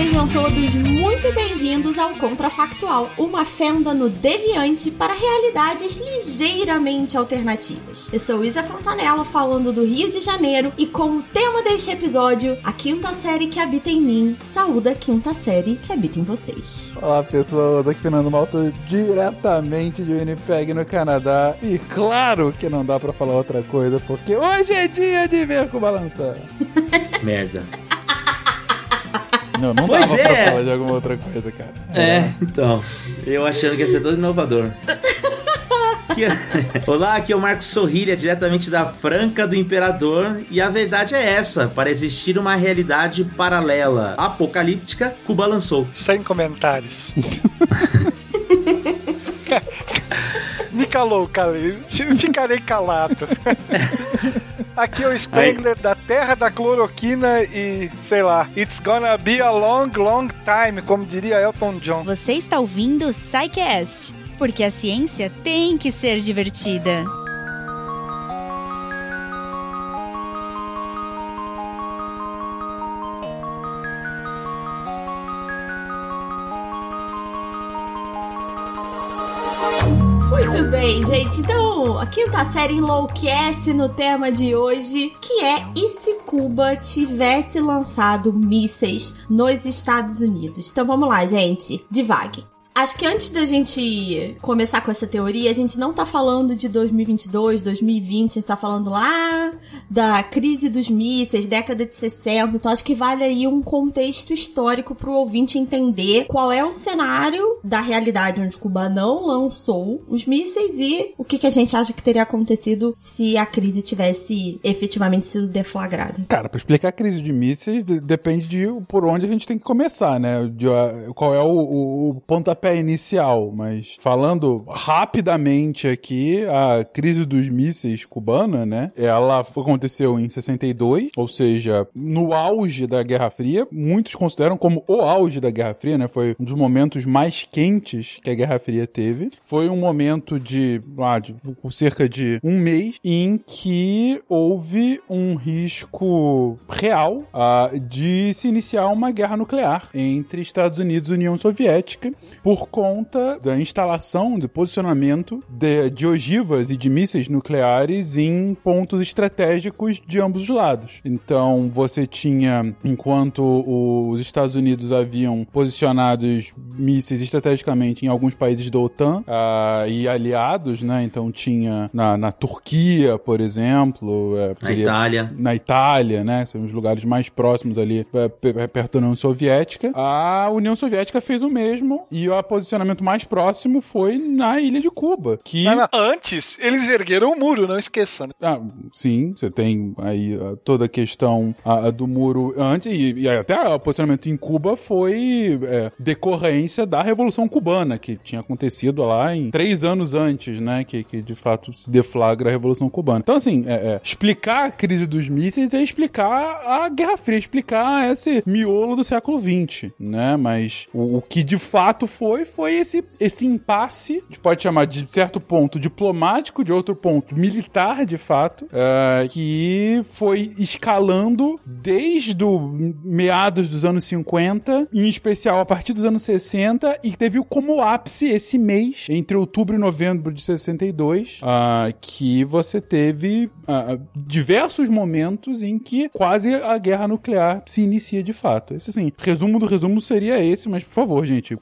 Sejam todos muito bem-vindos ao Contrafactual, uma fenda no deviante para realidades ligeiramente alternativas. Eu sou Isa Fontanella, falando do Rio de Janeiro, e como tema deste episódio, a quinta série que habita em mim, saúda a quinta série que habita em vocês. Olá pessoas, aqui Fernando Malta, diretamente de Winnipeg, no Canadá, e claro que não dá para falar outra coisa, porque hoje é dia de ver com balançar. Merda. Não, não Pois dava é. pra falar de alguma outra coisa, cara. É, então. Eu achando que ia ser todo inovador. Olá, aqui é o Marcos Sorrilha, diretamente da Franca do Imperador. E a verdade é essa: para existir uma realidade paralela apocalíptica, Cuba lançou. Sem comentários. Me calou, calei. Ficarei calado. Aqui é o Spengler da Terra da Cloroquina e, sei lá, it's gonna be a long, long time, como diria Elton John. Você está ouvindo o SciCast, porque a ciência tem que ser divertida. Muito bem, gente. Então, a quinta série enlouquece no tema de hoje, que é e se Cuba tivesse lançado mísseis nos Estados Unidos? Então vamos lá, gente. Devague. Acho que antes da gente começar com essa teoria, a gente não tá falando de 2022, 2020, a gente tá falando lá da crise dos mísseis, década de 60. Então acho que vale aí um contexto histórico pro ouvinte entender qual é o cenário da realidade onde Cuba não lançou os mísseis e o que, que a gente acha que teria acontecido se a crise tivesse efetivamente sido deflagrada. Cara, pra explicar a crise de mísseis, de- depende de por onde a gente tem que começar, né? De, ah, qual é o, o- o pontapé inicial. Mas falando rapidamente aqui, a crise dos mísseis cubana, né? Ela aconteceu em 62, ou seja, no auge da Guerra Fria. Muitos consideram como o auge da Guerra Fria, né? Foi um dos momentos mais quentes que a Guerra Fria teve. Foi um momento de, ah, de cerca de um mês em que houve um risco real ah, de se iniciar uma guerra nuclear entre Estados Unidos e União Soviética por conta da instalação, do posicionamento de, de ogivas e de mísseis nucleares em pontos estratégicos de ambos os lados. Então você tinha, enquanto os Estados Unidos haviam posicionados mísseis estrategicamente em alguns países da OTAN ah, e aliados, né? Então tinha na, na Turquia, por exemplo, é, Na Itália. na Itália, né? São os lugares mais próximos ali, é, pe- perto da União Soviética. A União Soviética fez o mesmo e posicionamento mais próximo foi na ilha de Cuba, que Mas, mas, antes, eles ergueram o muro, não esqueça. né? ah, sim, você tem aí ah, toda a questão ah, do muro antes, e, e até o posicionamento em Cuba foi é, decorrência da Revolução Cubana, que tinha acontecido lá em três anos antes, né? Que, que de fato se deflagra a Revolução Cubana. Então, assim, é, é, explicar a crise dos mísseis é explicar a Guerra Fria, explicar esse miolo do século XX, né? Mas o, o que de fato foi, foi esse, esse impasse, a gente pode chamar de certo ponto diplomático, de outro ponto militar, de fato, é, que foi escalando desde o meados dos anos 50, em especial a partir dos anos 60, e teve como ápice esse mês, entre outubro e novembro de 62, ah, que você teve ah, diversos momentos em que quase a guerra nuclear se inicia de fato. Esse, assim, resumo do resumo seria esse, mas por favor, gente,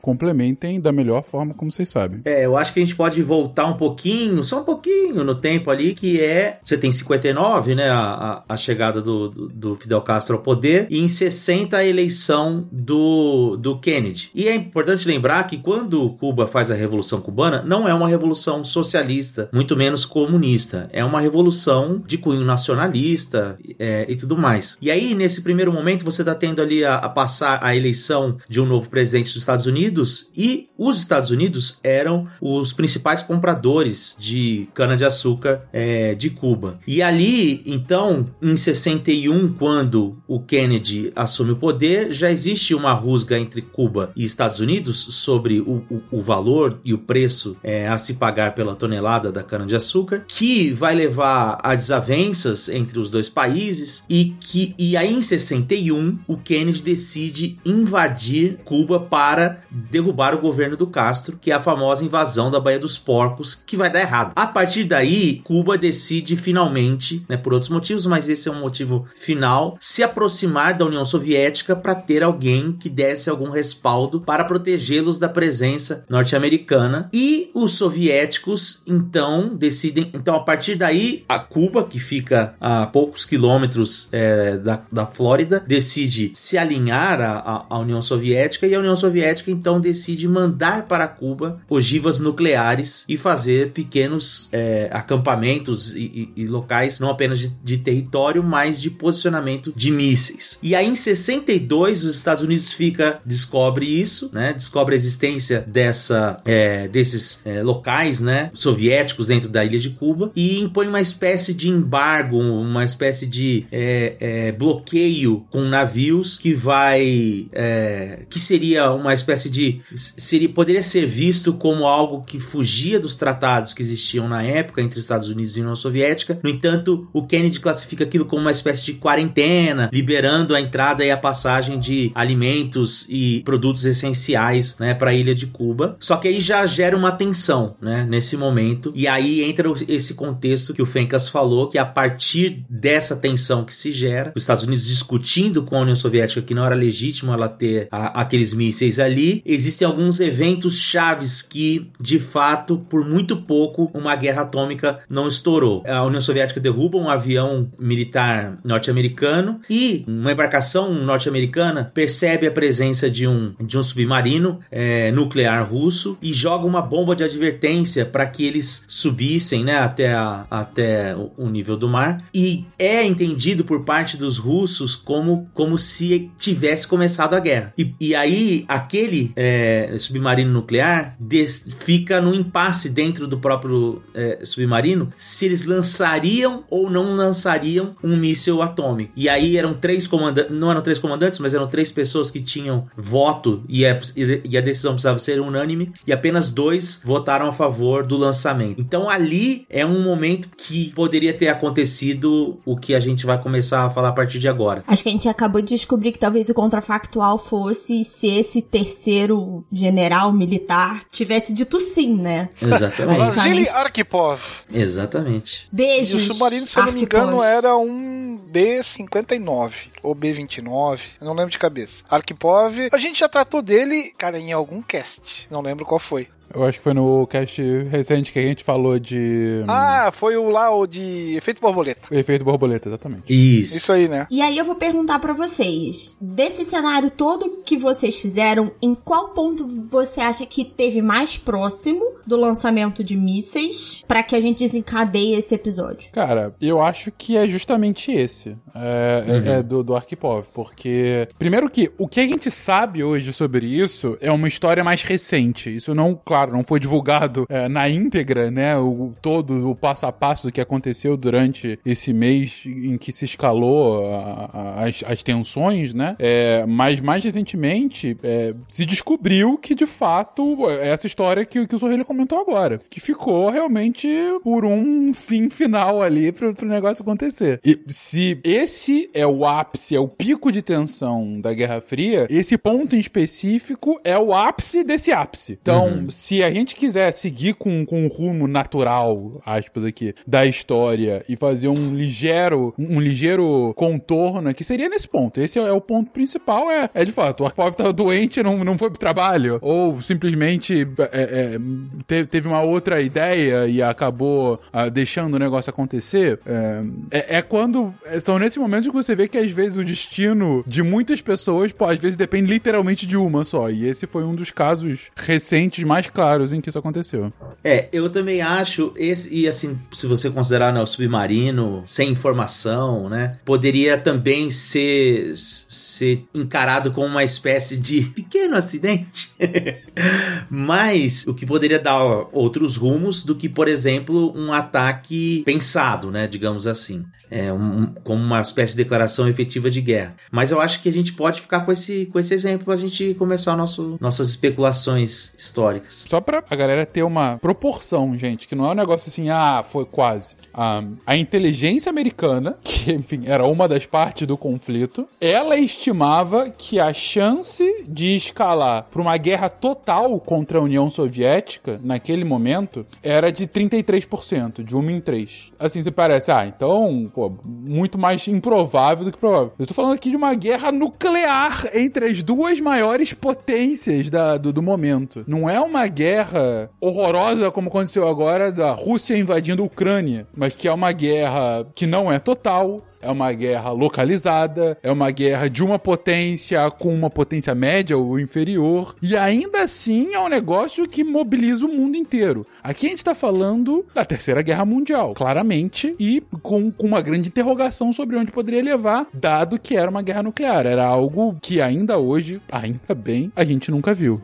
complementem da melhor forma como vocês sabem. É, eu acho que a gente pode voltar um pouquinho, só um pouquinho no tempo ali, que é. Você tem 59, né? A, a, a chegada do, do, do Fidel Castro ao poder, e em 60 a eleição do, do Kennedy. E é importante lembrar que quando Cuba faz a Revolução Cubana, não é uma revolução socialista, muito menos comunista. É uma revolução de cunho nacionalista é, e tudo mais. E aí, nesse primeiro momento, você tá tendo ali a, a passar a eleição de um novo presidente dos Estados Unidos e Os Estados Unidos eram os principais compradores de cana-de-açúcar é, de Cuba. E ali, então, em 61, quando o Kennedy assume o poder, já existe uma rusga entre Cuba e Estados Unidos sobre o, o, o valor e o preço é, a se pagar pela tonelada da cana-de-açúcar, que vai levar a desavenças entre os dois países e que e aí em 61 o Kennedy decide invadir Cuba para derrubar o governo do Castro, que é a famosa invasão da Baía dos Porcos, que vai dar errado. A partir daí, Cuba decide finalmente, né, por outros motivos, mas esse é um motivo final, se aproximar da União Soviética para ter alguém que desse algum respaldo para protegê-los da presença norte-americana. E os soviéticos então decidem, então a partir daí, a Cuba, que fica a poucos quilômetros é, da, da Flórida, decide se alinhar à, à União Soviética e a União Soviética então decide mandar para Cuba ogivas nucleares e fazer pequenos é, acampamentos e, e, e, locais não apenas de, de, território, mas de posicionamento de mísseis. E aí em 62 os Estados Unidos fica descobre isso, né? Descobre a existência dessa é, desses é, locais, né? Soviéticos dentro da ilha de Cuba e impõe uma espécie de embargo, uma espécie de é, é, bloqueio com navios que vai é, que seria uma espécie de seria poderia ser visto como algo que fugia dos tratados que existiam na época entre Estados Unidos e União Soviética. No entanto, o Kennedy classifica aquilo como uma espécie de quarentena, liberando a entrada e a passagem de alimentos e produtos essenciais, né, para a ilha de Cuba. Só que aí já gera uma tensão, né, nesse momento. E aí entra esse contexto que o Fencas falou, que a partir dessa tensão que se gera, os Estados Unidos discutindo com a União Soviética que não era legítimo ela ter a, aqueles mísseis ali, existem alguns eventos chaves que, de fato, por muito pouco, uma guerra atômica não estourou. A União Soviética derruba um avião militar norte-americano e uma embarcação norte-americana percebe a presença de um, de um submarino é, nuclear russo e joga uma bomba de advertência para que eles subissem né, até, a, até o nível do mar. E é entendido por parte dos russos como, como se tivesse começado a guerra. E, e aí, aquele é, submarino nuclear des, fica no impasse dentro do próprio é, submarino se eles lançariam ou não lançariam um míssil atômico. E aí eram três comandantes, não eram três comandantes, mas eram três pessoas que tinham voto e a, e a decisão precisava ser unânime e apenas dois votaram a favor do lançamento. Então ali é um momento que poderia ter acontecido o que a gente vai começar a falar a partir de agora. Acho que a gente acabou de descobrir que talvez o contrafactual fosse se esse terceiro general militar tivesse dito sim, né? Exatamente. Vasily Arkhipov. Exatamente. Beijos. E o submarino, se eu não me engano, era um B-59 ou B-29, não lembro de cabeça. Arkhipov, a gente já tratou dele, cara, em algum cast, não lembro qual foi. Eu acho que foi no cast recente que a gente falou de. Ah, foi o lá, o de efeito borboleta. O efeito borboleta, exatamente. Isso. Isso aí, né? E aí eu vou perguntar para vocês, desse cenário todo que vocês fizeram, em qual ponto você acha que teve mais próximo do lançamento de mísseis para que a gente desencadeie esse episódio? Cara, eu acho que é justamente esse. É, uhum. é do, do Arkhipov, porque primeiro que o que a gente sabe hoje sobre isso é uma história mais recente. Isso não, claro, não foi divulgado é, na íntegra, né? O todo o passo a passo do que aconteceu durante esse mês em que se escalou a, a, as, as tensões, né? É, mas mais recentemente é, se descobriu que de fato essa história que, que o Sorrelho comentou agora, que ficou realmente por um sim final ali pro, pro negócio acontecer. E se esse é o ápice, é o pico de tensão da Guerra Fria, esse ponto em específico é o ápice desse ápice. Então, uhum. Se a gente quiser seguir com, com o rumo natural, aspas aqui, da história e fazer um ligeiro, um ligeiro contorno, que seria nesse ponto. Esse é o ponto principal, é, é de fato, o Arpov tava doente não, não foi pro trabalho, ou simplesmente é, é, teve, teve uma outra ideia e acabou ah, deixando o negócio acontecer. É, é, é quando. é, São nesses momentos que você vê que às vezes o destino de muitas pessoas, pô, às vezes depende literalmente de uma só. E esse foi um dos casos recentes mais claros em que isso aconteceu. É, eu também acho esse e assim, se você considerar né, o submarino sem informação, né, poderia também ser ser encarado como uma espécie de pequeno acidente. Mas o que poderia dar outros rumos do que, por exemplo, um ataque pensado, né, digamos assim. É um, como uma espécie de declaração efetiva de guerra. Mas eu acho que a gente pode ficar com esse, com esse exemplo pra gente começar nosso, nossas especulações históricas. Só pra a galera ter uma proporção, gente, que não é um negócio assim, ah, foi quase. Ah, a inteligência americana, que, enfim, era uma das partes do conflito, ela estimava que a chance de escalar para uma guerra total contra a União Soviética, naquele momento, era de 33%, de 1 em 3. Assim, você parece, ah, então, pô, muito mais improvável do que provável. Eu tô falando aqui de uma guerra nuclear entre as duas maiores potências da- do, do momento. Não é uma guerra horrorosa como aconteceu agora da Rússia invadindo a Ucrânia, mas que é uma guerra que não é total. É uma guerra localizada, é uma guerra de uma potência com uma potência média ou inferior, e ainda assim é um negócio que mobiliza o mundo inteiro. Aqui a gente tá falando da Terceira Guerra Mundial, claramente, e com, com uma grande interrogação sobre onde poderia levar, dado que era uma guerra nuclear. Era algo que ainda hoje, ainda bem, a gente nunca viu.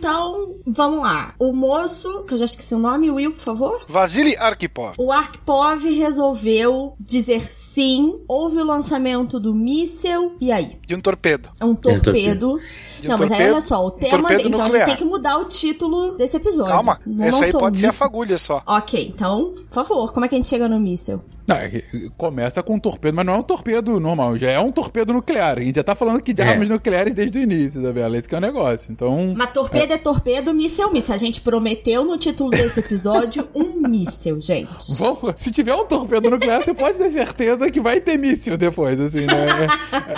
Então, vamos lá. O moço, que eu já esqueci o nome, Will, por favor. Vasily Arkhipov. O Arkhipov resolveu dizer sim, houve o lançamento do míssel, e aí? De um torpedo. É um torpedo. De um Não, mas aí olha só, o tema. então a gente nuclear. tem que mudar o título desse episódio. Calma, Não essa aí pode ser a fagulha só. Ok, então, por favor, como é que a gente chega no míssel? Não, é começa com um torpedo, mas não é um torpedo normal, já é um torpedo nuclear. A gente já tá falando aqui de É. armas nucleares desde o início, Isabela. Esse que é o negócio. Então. Mas torpedo é, torpedo, míssel é míssel. A gente prometeu no título desse episódio um míssel, gente. Vamos, se tiver um torpedo nuclear, você pode ter certeza que vai ter míssil depois, assim, né?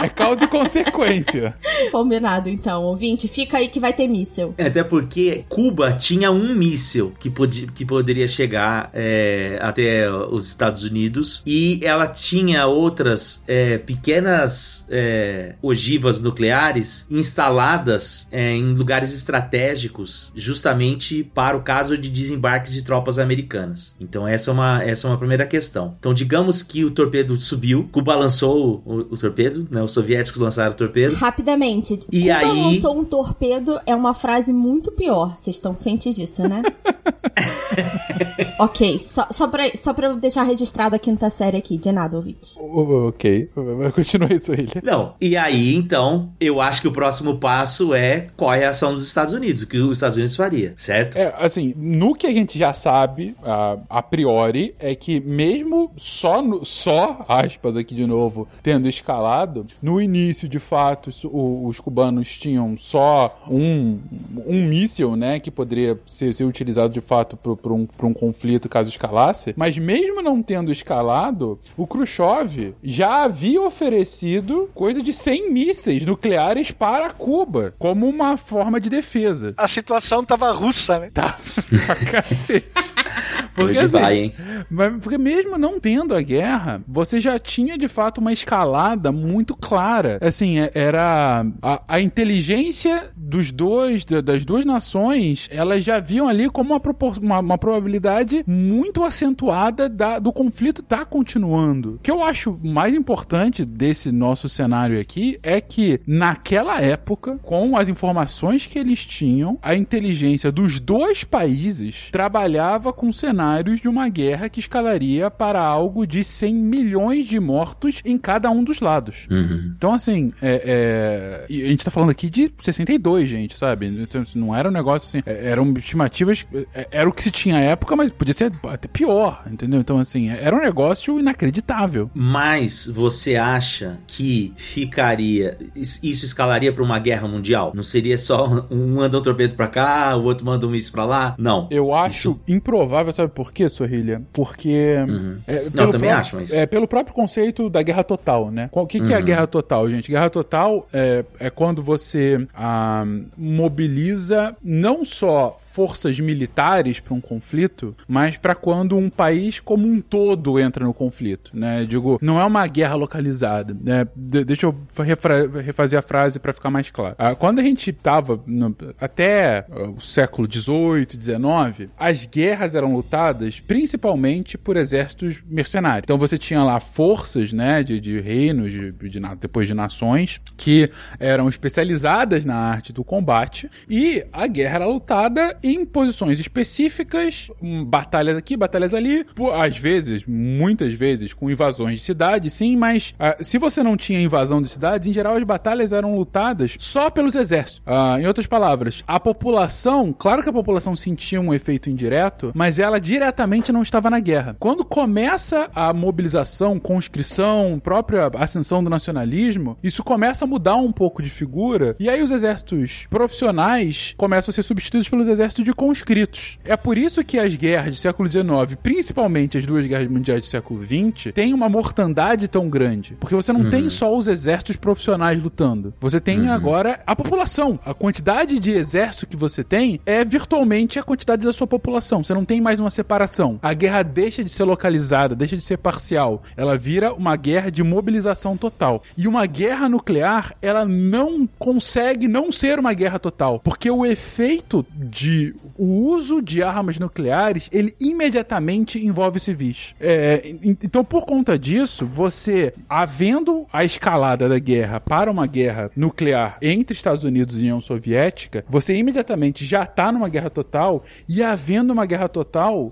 É, é causa e consequência. Combinado, então. Ouvinte, fica aí que vai ter míssel. É, Até porque Cuba tinha um míssil que, podia, que poderia chegar é, até os Estados Unidos e ela tinha outras é, pequenas é, ogivas nucleares instaladas é, em lugares estratégicos justamente para o caso de desembarques de tropas americanas. Então essa é uma, essa é uma primeira questão. Então digamos que o torpedo subiu, Cuba lançou o, o torpedo, né, os soviéticos lançaram o torpedo. Rapidamente, E Cuba aí- lançou um torpedo é uma frase muito pior. Vocês estão cientes disso, né? ok, só, só, pra, só pra eu deixar registrado a quinta série aqui. De nada, ouvinte. Ok, continua isso aí. Não, e aí então, eu acho que o próximo passo é qual é a ação dos Estados Unidos, o que os Estados Unidos faria, certo? É, assim, no que a gente já sabe, a, a priori, é que mesmo só, no- só, aspas aqui de novo, tendo escalado, no início, de fato, isso- o- os cubanos tinham só um, um míssil, né, que poderia ser, ser utilizado de fato para um, pra um conflito caso escalasse, mas mesmo não tendo escalado, o Khrushchev já havia oferecido coisa de 100 mísseis nucleares para Cuba, como uma forma de defesa. A situação tava russa, né? Tá pra cacete. Porque, Hoje assim, vai, hein? mas- porque mesmo não tendo a guerra, você já tinha de fato uma escalada muito clara. Assim, é- era a, a inteligência dos dois, da- das duas nações, elas já viam ali como uma, propor- uma, uma probabilidade muito acentuada da- do conflito estar continuando. O que eu acho mais importante desse nosso cenário aqui é que naquela época, com as informações que eles tinham, a inteligência dos dois países trabalhava com cenários de uma guerra que escalaria para algo de 100 milhões de mortos em cada um dos lados. Uhum. Então, assim, é, é, a gente tá falando aqui de 62, foi, gente, sabe? Então, não era um negócio assim. é, Eram estimativas. é, Era o que se tinha à época, mas podia ser até pior, entendeu? Então, assim, era um negócio inacreditável. Mas você acha que ficaria. Isso escalaria pra uma guerra mundial? Não seria só um manda um torpedo pra cá, o outro manda um míssil pra lá? Não. Eu acho improvável, sabe por quê, Sorrilha? Porque. Uhum. é, Não, pelo também pró- acho, mas. É, pelo próprio conceito da guerra total, né? O que, que é a Uhum. guerra total, gente? Guerra total é, é quando você ah, mobiliza não só forças militares para um conflito, mas para quando um país como um todo entra no conflito, né? Digo, não é uma guerra localizada, né? De- deixa eu refazer a frase para ficar mais claro. Ah, quando a gente tava no- até ah, o século 18, 19, as guerras eram lutadas principalmente por exércitos mercenários. Então você tinha lá forças, né, de, de reinos, de, de depois de nações, que eram especializadas na arte do combate, e a guerra era lutada em posições específicas, hum, batalhas aqui, batalhas ali, por- às vezes, muitas vezes, com invasões de cidades, sim, mas ah, se você não tinha invasão de cidades, em geral as batalhas eram lutadas só pelos exércitos. Ah, em outras palavras, a população, claro que a população sentia um efeito indireto, mas ela diretamente não estava na guerra. Quando começa a mobilização, conscrição, própria ascensão do nacionalismo, isso começa a mudar um pouco de figura, e aí os exércitos profissionais começam a ser substituídos pelos exércitos de conscritos. É por isso que as guerras do século XIX, principalmente as duas guerras mundiais do século XX, têm uma mortandade tão grande. Porque você não tem só os exércitos profissionais lutando. Você tem agora a população. A quantidade de exército que você tem é virtualmente a quantidade da sua população. Você não tem mais uma separação. A guerra deixa de ser localizada, deixa de ser parcial. Ela vira uma guerra de mobilização total. E uma guerra nuclear, ela não consegue não ser uma guerra total. Porque o efeito de o uso de armas nucleares, ele imediatamente envolve civis. É, en- então, por conta disso, você, havendo a escalada da guerra para uma guerra nuclear entre Estados Unidos e União Soviética, você imediatamente já está numa guerra total, e havendo uma guerra total,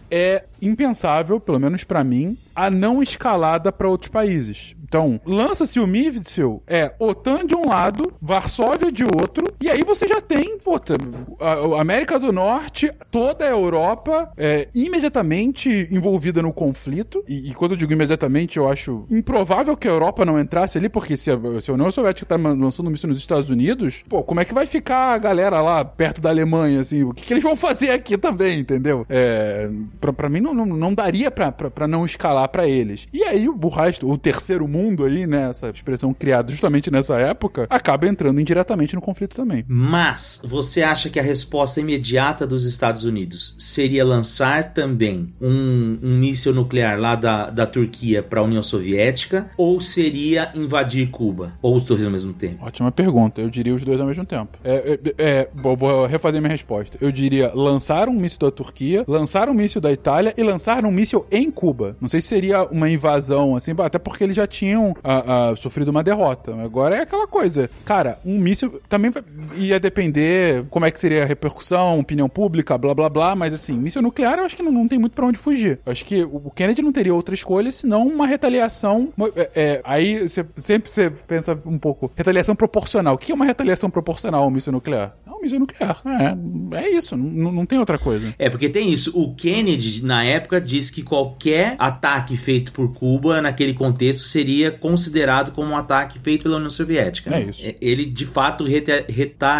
é impensável, pelo menos pra mim, a não escalada para outros países. Então, lança-se o míssil, é OTAN de um lado, Varsóvia de outro, e aí você já tem, puta, a América do Norte, toda a Europa é, imediatamente envolvida no conflito. E, e quando eu digo imediatamente, eu acho improvável que a Europa não entrasse ali, porque se a, se a União Soviética tá lançando um míssil nos Estados Unidos, pô, como é que vai ficar a galera lá perto da Alemanha, assim? O que, que eles vão fazer aqui também, entendeu? É, pra, pra mim não, não, não daria pra não escalar pra eles. E aí o resto, o terceiro mundo aí, né, essa expressão criada justamente nessa época, acaba entrando indiretamente no conflito também. Mas você acha que a resposta imediata dos Estados Unidos seria lançar também um, um míssil nuclear lá da, da Turquia para a União Soviética ou seria invadir Cuba? Ou os dois ao mesmo tempo? Ótima pergunta. Eu diria os dois ao mesmo tempo. É, é, é, vou, vou refazer minha resposta. Eu diria lançar um míssil da Turquia, lançar um míssil da Itália e lançar um míssil em Cuba. Não sei se seria uma invasão, assim, até porque eles já tinham ah, ah, sofrido uma derrota. Agora é aquela coisa. Cara, um míssil também ia depender como é que seria a repercussão, opinião pública, blá blá blá, mas assim, míssil nuclear eu acho que não, não tem muito pra onde fugir. Eu acho que o Kennedy não teria outra escolha senão uma retaliação. é, é, aí sempre você pensa um pouco, retaliação proporcional. O que é uma retaliação proporcional ao míssil nuclear? É um míssil nuclear. É, é isso, não tem outra coisa. É, porque tem isso. O Kennedy, na época, disse que qualquer ataque feito por Cuba, naquele contexto, seria considerado como um ataque feito pela União Soviética. É isso. Ele, de fato, reta-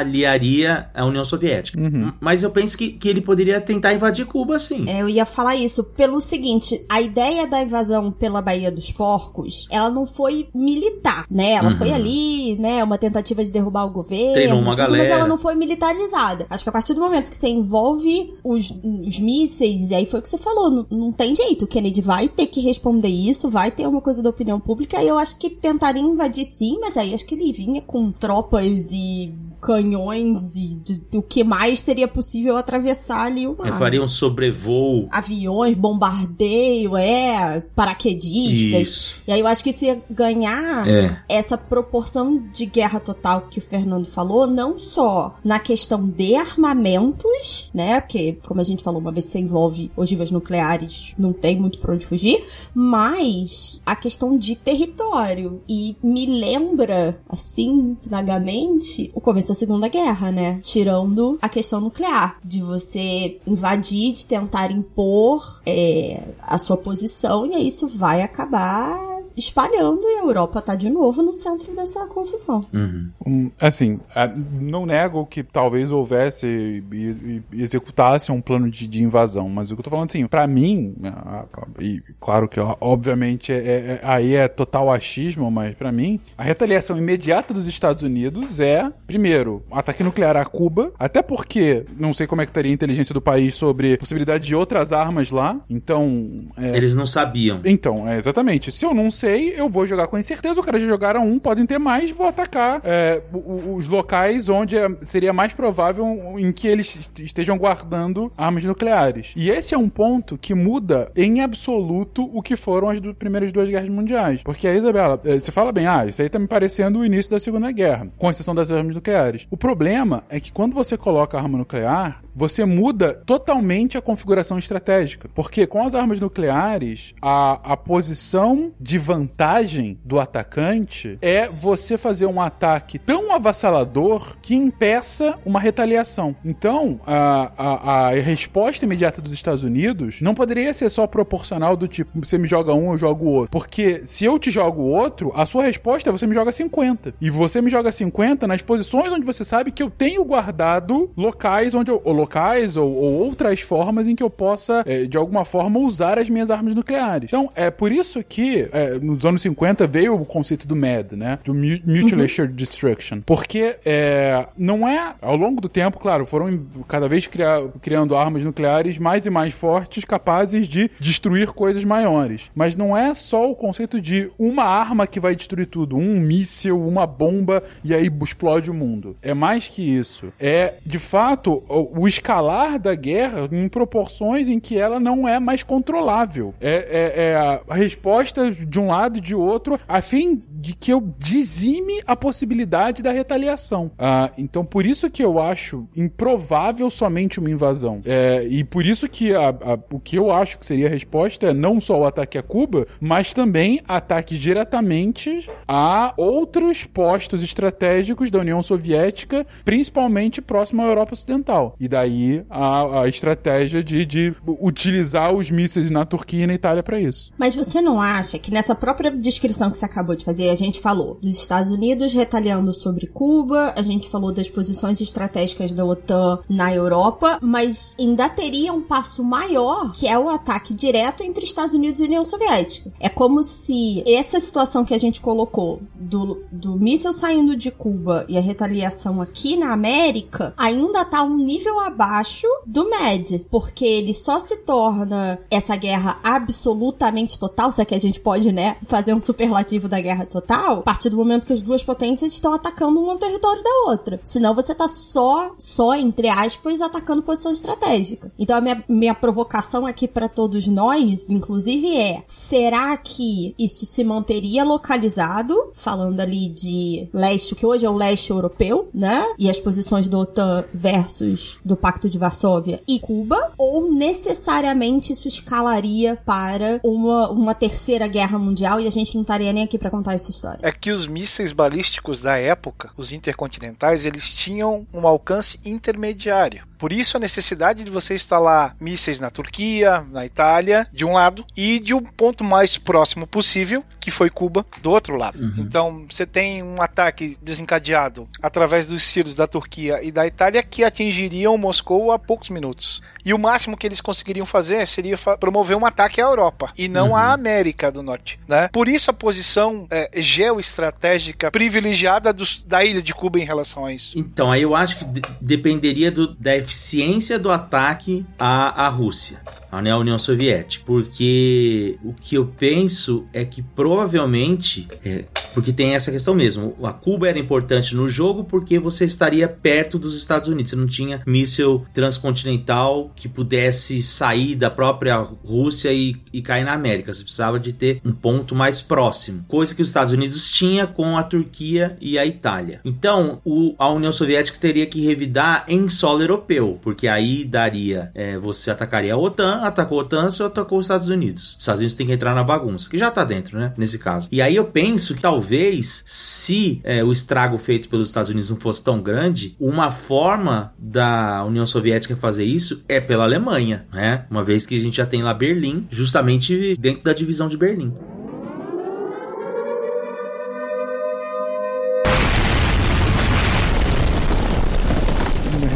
retaliaria a União Soviética. Uhum. Mas eu penso que, que ele poderia tentar invadir Cuba, sim. É, eu ia falar isso pelo seguinte, a ideia da invasão pela Baía dos Porcos, ela não foi militar, né? Ela Uhum. foi ali, né, uma tentativa de derrubar o governo, Treinou uma tudo, mas galera. ela não foi militarizada. Acho que a partir do momento que você envolve os, os mísseis, e aí foi o que você falou, não, não tem jeito, o Kennedy vai ter que responder isso, vai ter uma coisa da opinião pública, e eu acho que tentaria invadir sim, mas aí acho que ele vinha com tropas e canhões e do, do que mais seria possível atravessar ali o mar. Ele faria um sobrevoo. aviões, bombardeio, é, paraquedistas. Isso. E aí eu acho que isso ia ganhar É. essa proporção de guerra total que o Fernando falou, não só na questão de armamentos, né? Porque, como a gente falou, uma vez você envolve ogivas nucleares, não tem muito pra onde fugir, mas a questão de território. E me lembra, assim, vagamente, o começo da Segunda Guerra, né? Tirando a questão nuclear, de você invadir, de tentar impor é, a sua posição, e aí isso vai acabar espalhando e a Europa tá de novo no centro dessa confusão. Uhum. Um, assim, não nego que talvez houvesse e, executasse um plano de, de, invasão, mas o que eu tô falando assim, pra mim, e claro que obviamente é, é, é, aí é total achismo, mas para mim, a retaliação imediata dos Estados Unidos é, primeiro, um ataque nuclear a Cuba, até porque não sei como é que estaria a inteligência do país sobre possibilidade de outras armas lá, então... É... Eles não sabiam. Então, é, exatamente. Se eu não sei, eu vou jogar com incerteza. O cara já jogaram um, podem ter mais, vou atacar é, os locais onde é, seria mais provável em que eles estejam guardando armas nucleares. E esse é um ponto que muda em absoluto o que foram as do, primeiras duas guerras mundiais. Porque a Isabela, é, você fala bem, ah, isso aí tá me parecendo o início da Segunda Guerra, com exceção das armas nucleares. O problema é que quando você coloca arma nuclear, você muda totalmente a configuração estratégica. Porque com as armas nucleares, a, a posição de vantagem do atacante é você fazer um ataque tão avassalador que impeça uma retaliação. Então, a, a, a resposta imediata dos Estados Unidos não poderia ser só proporcional do tipo, você me joga um, eu jogo outro. Porque se eu te jogo outro, a sua resposta é você me joga 50. E você me joga 50 nas posições onde você sabe que eu tenho guardado locais onde eu, locais ou, ou outras formas em que eu possa, é, de alguma forma, usar as minhas armas nucleares. Então, é por isso que é, nos anos 50 veio o conceito do MAD, né? Do Mutual uhum. Destruction. Porque é, não é, ao longo do tempo, claro, foram cada vez criar, criando armas nucleares mais e mais fortes, capazes de destruir coisas maiores. Mas não é só o conceito de uma arma que vai destruir tudo, um míssil, uma bomba e aí explode o mundo. É mais que isso. É, de fato, o escalar da guerra em proporções em que ela não é mais controlável. É, é, é a resposta de um lado e de outro, a fim de que eu dizime a possibilidade da retaliação. Ah, então, por isso que eu acho improvável somente uma invasão. É, e por isso que a, a, o que eu acho que seria a resposta é não só o ataque a Cuba, mas também ataques diretamente a outros postos estratégicos da União Soviética, principalmente próximo à Europa Ocidental. E daí a, a estratégia de, de utilizar os mísseis na Turquia e na Itália para isso. Mas você não acha que nessa própria descrição que você acabou de fazer, a gente falou dos Estados Unidos retaliando sobre Cuba, a gente falou das posições estratégicas da OTAN na Europa, mas ainda teria um passo maior, que é o ataque direto entre Estados Unidos e União Soviética. É como se essa situação que a gente colocou do, do míssil saindo de Cuba e a retaliação aqui na América ainda tá um nível do MED, porque ele só se torna essa guerra absolutamente total, se é que a gente pode, né, fazer um superlativo da guerra total, a partir do momento que as duas potências estão atacando um território da outra. Senão você tá só, só entre aspas, atacando posição estratégica. Então a minha, minha provocação aqui para todos nós, inclusive, é: será que isso se manteria localizado, falando ali de leste, que hoje é o leste europeu, né? E as posições do OTAN versus do Pacto de Varsóvia e Cuba, ou necessariamente isso escalaria para uma, uma terceira guerra mundial e a gente não estaria nem aqui para contar essa história? É que os mísseis balísticos da época, os intercontinentais, eles tinham um alcance intermediário. Por isso a necessidade de você instalar mísseis na Turquia, na Itália, de um lado, e de um ponto mais próximo possível, que foi Cuba, do outro lado. Uhum. Então você tem um ataque desencadeado através dos tiros da Turquia e da Itália que atingiriam Moscou a poucos minutos. E o máximo que eles conseguiriam fazer seria fa promover um ataque à Europa e não uhum. à América do Norte. Né? Por isso a posição é, geoestratégica privilegiada dos, da ilha de Cuba em relação a isso. Então, aí eu acho que dependeria do, da eficiência do ataque à, à Rússia. a União Soviética. Porque o que eu penso é que provavelmente, é, porque tem essa questão mesmo, a Cuba era importante no jogo porque você estaria perto dos Estados Unidos, você não tinha míssil transcontinental que pudesse sair da própria Rússia e, e cair na América, você precisava de ter um ponto mais próximo, coisa que os Estados Unidos tinha com a Turquia e a Itália. Então, o, a União Soviética teria que revidar em solo europeu, porque aí daria, é, você atacaria a OTAN, atacou a OTAN, você atacou os Estados Unidos. Os Estados Unidos tem que entrar na bagunça, que já tá dentro, né, nesse caso. E aí eu penso que talvez, se é, o estrago feito pelos Estados Unidos não fosse tão grande, uma forma da União Soviética fazer isso é pela Alemanha, né? Uma vez que a gente já tem lá Berlim, justamente dentro da divisão de Berlim.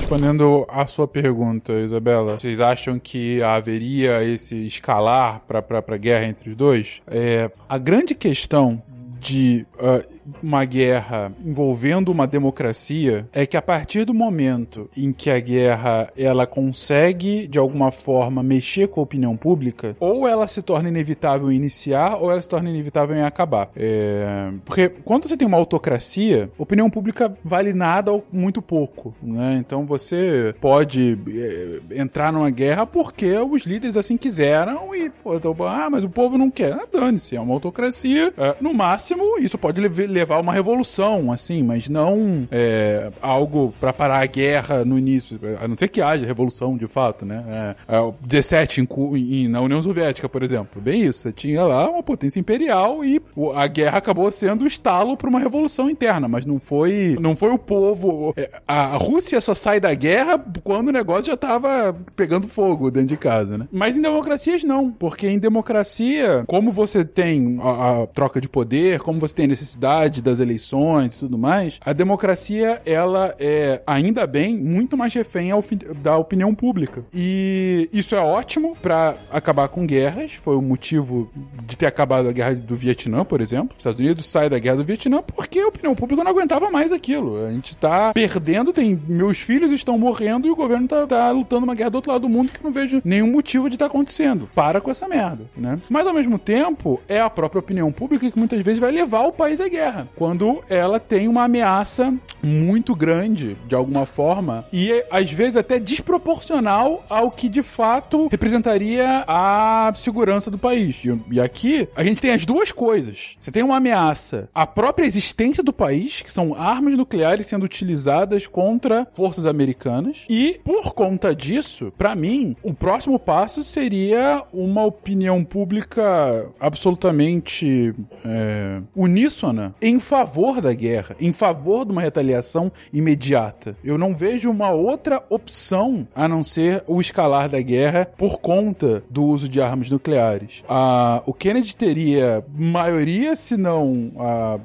Respondendo a sua pergunta, Isabela, vocês acham que haveria esse escalar para a guerra entre os dois? É, a grande questão de uh, uma guerra envolvendo uma democracia é que a partir do momento em que a guerra ela consegue de alguma forma mexer com a opinião pública, ou ela se torna inevitável em iniciar, ou ela se torna inevitável em acabar. É... Porque quando você tem uma autocracia, opinião pública vale nada ou muito pouco, né? Então você pode é, entrar numa guerra porque os líderes assim quiseram e, pô, então, ah, mas o povo não quer. Ah, dane-se, é uma autocracia. É, no máximo, isso pode levar levar uma revolução, assim, mas não é, algo para parar a guerra no início, a não ser que haja revolução de fato, né? É, é, 17 em, em, na União Soviética, por exemplo, bem isso, você tinha lá uma potência imperial e a guerra acabou sendo o estalo para uma revolução interna, mas não foi, não foi o povo. É, a Rússia só sai da guerra quando o negócio já tava pegando fogo dentro de casa, né? Mas em democracias não, porque em democracia, como você tem a, a troca de poder, como você tem necessidade das eleições e tudo mais, a democracia, ela é, ainda bem, muito mais refém da opinião pública. E isso é ótimo para acabar com guerras, foi o motivo de ter acabado a guerra do Vietnã, por exemplo. Os Estados Unidos sai da guerra do Vietnã porque a opinião pública não aguentava mais aquilo. A gente tá perdendo, tem meus filhos estão morrendo e o governo tá, tá lutando uma guerra do outro lado do mundo que não vejo nenhum motivo de estar tá acontecendo. Para com essa merda, né? Mas ao mesmo tempo, é a própria opinião pública que muitas vezes vai levar o país à guerra guerra, quando ela tem uma ameaça muito grande, de alguma forma, e às vezes até desproporcional ao que de fato representaria a segurança do país. E aqui a gente tem as duas coisas. Você tem uma ameaça à própria existência do país, que são armas nucleares sendo utilizadas contra forças americanas, e por conta disso, para mim, o próximo passo seria uma opinião pública absolutamente é, uníssona em favor da guerra, em favor de uma retaliação imediata. Eu não vejo uma outra opção a não ser o escalar da guerra por conta do uso de armas nucleares. O Kennedy teria maioria, se não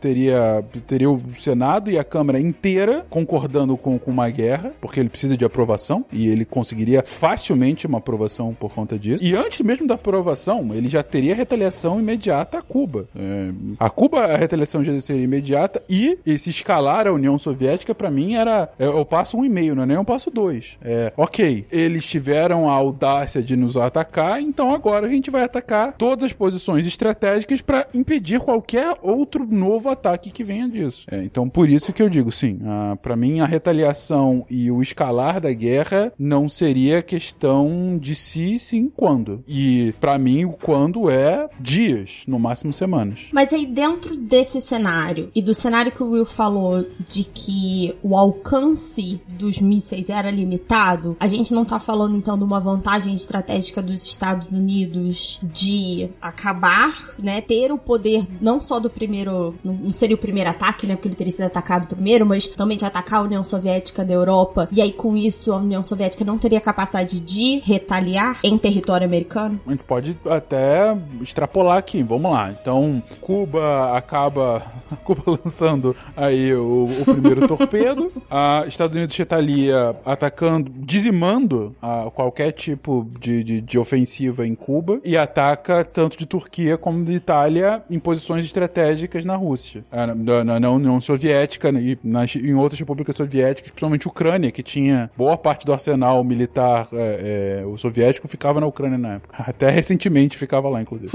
teria, teria o Senado e a Câmara inteira concordando com, com uma guerra, porque ele precisa de aprovação e ele conseguiria facilmente uma aprovação por conta disso. E antes mesmo da aprovação, ele já teria retaliação imediata a Cuba. É, a Cuba, a retaliação já seria imediata. E esse escalar a União Soviética, para mim, era é, o passo um e meio, não é nem o passo dois. É, ok, eles tiveram a audácia de nos atacar, então agora a gente vai atacar todas as posições estratégicas para impedir qualquer outro novo ataque que venha disso. É, então, por isso que eu digo, sim, para mim a retaliação e o escalar da guerra não seria questão de se, sim, quando. E para mim o quando é dias, no máximo semanas. Mas aí dentro desse cenário cenário e do cenário que o Will falou de que o alcance dos mísseis era limitado, a gente não tá falando então de uma vantagem estratégica dos Estados Unidos de acabar, né, ter o poder não só do primeiro, não seria o primeiro ataque, né, porque ele teria sido atacado primeiro, mas também de atacar a União Soviética da Europa, e aí com isso a União Soviética não teria capacidade de retaliar em território americano? A gente pode até extrapolar aqui, vamos lá. Então, Cuba Cuba acaba, Cuba lançando aí o, o primeiro torpedo. A Estados Unidos retalia atacando, dizimando a, qualquer tipo de, de, de, ofensiva em Cuba e ataca tanto de Turquia como de Itália em posições estratégicas na Rússia, na, na, na União Soviética e nas, em outras repúblicas soviéticas, principalmente Ucrânia, que tinha boa parte do arsenal militar é, é, o soviético ficava na Ucrânia na época. Até recentemente ficava lá, inclusive.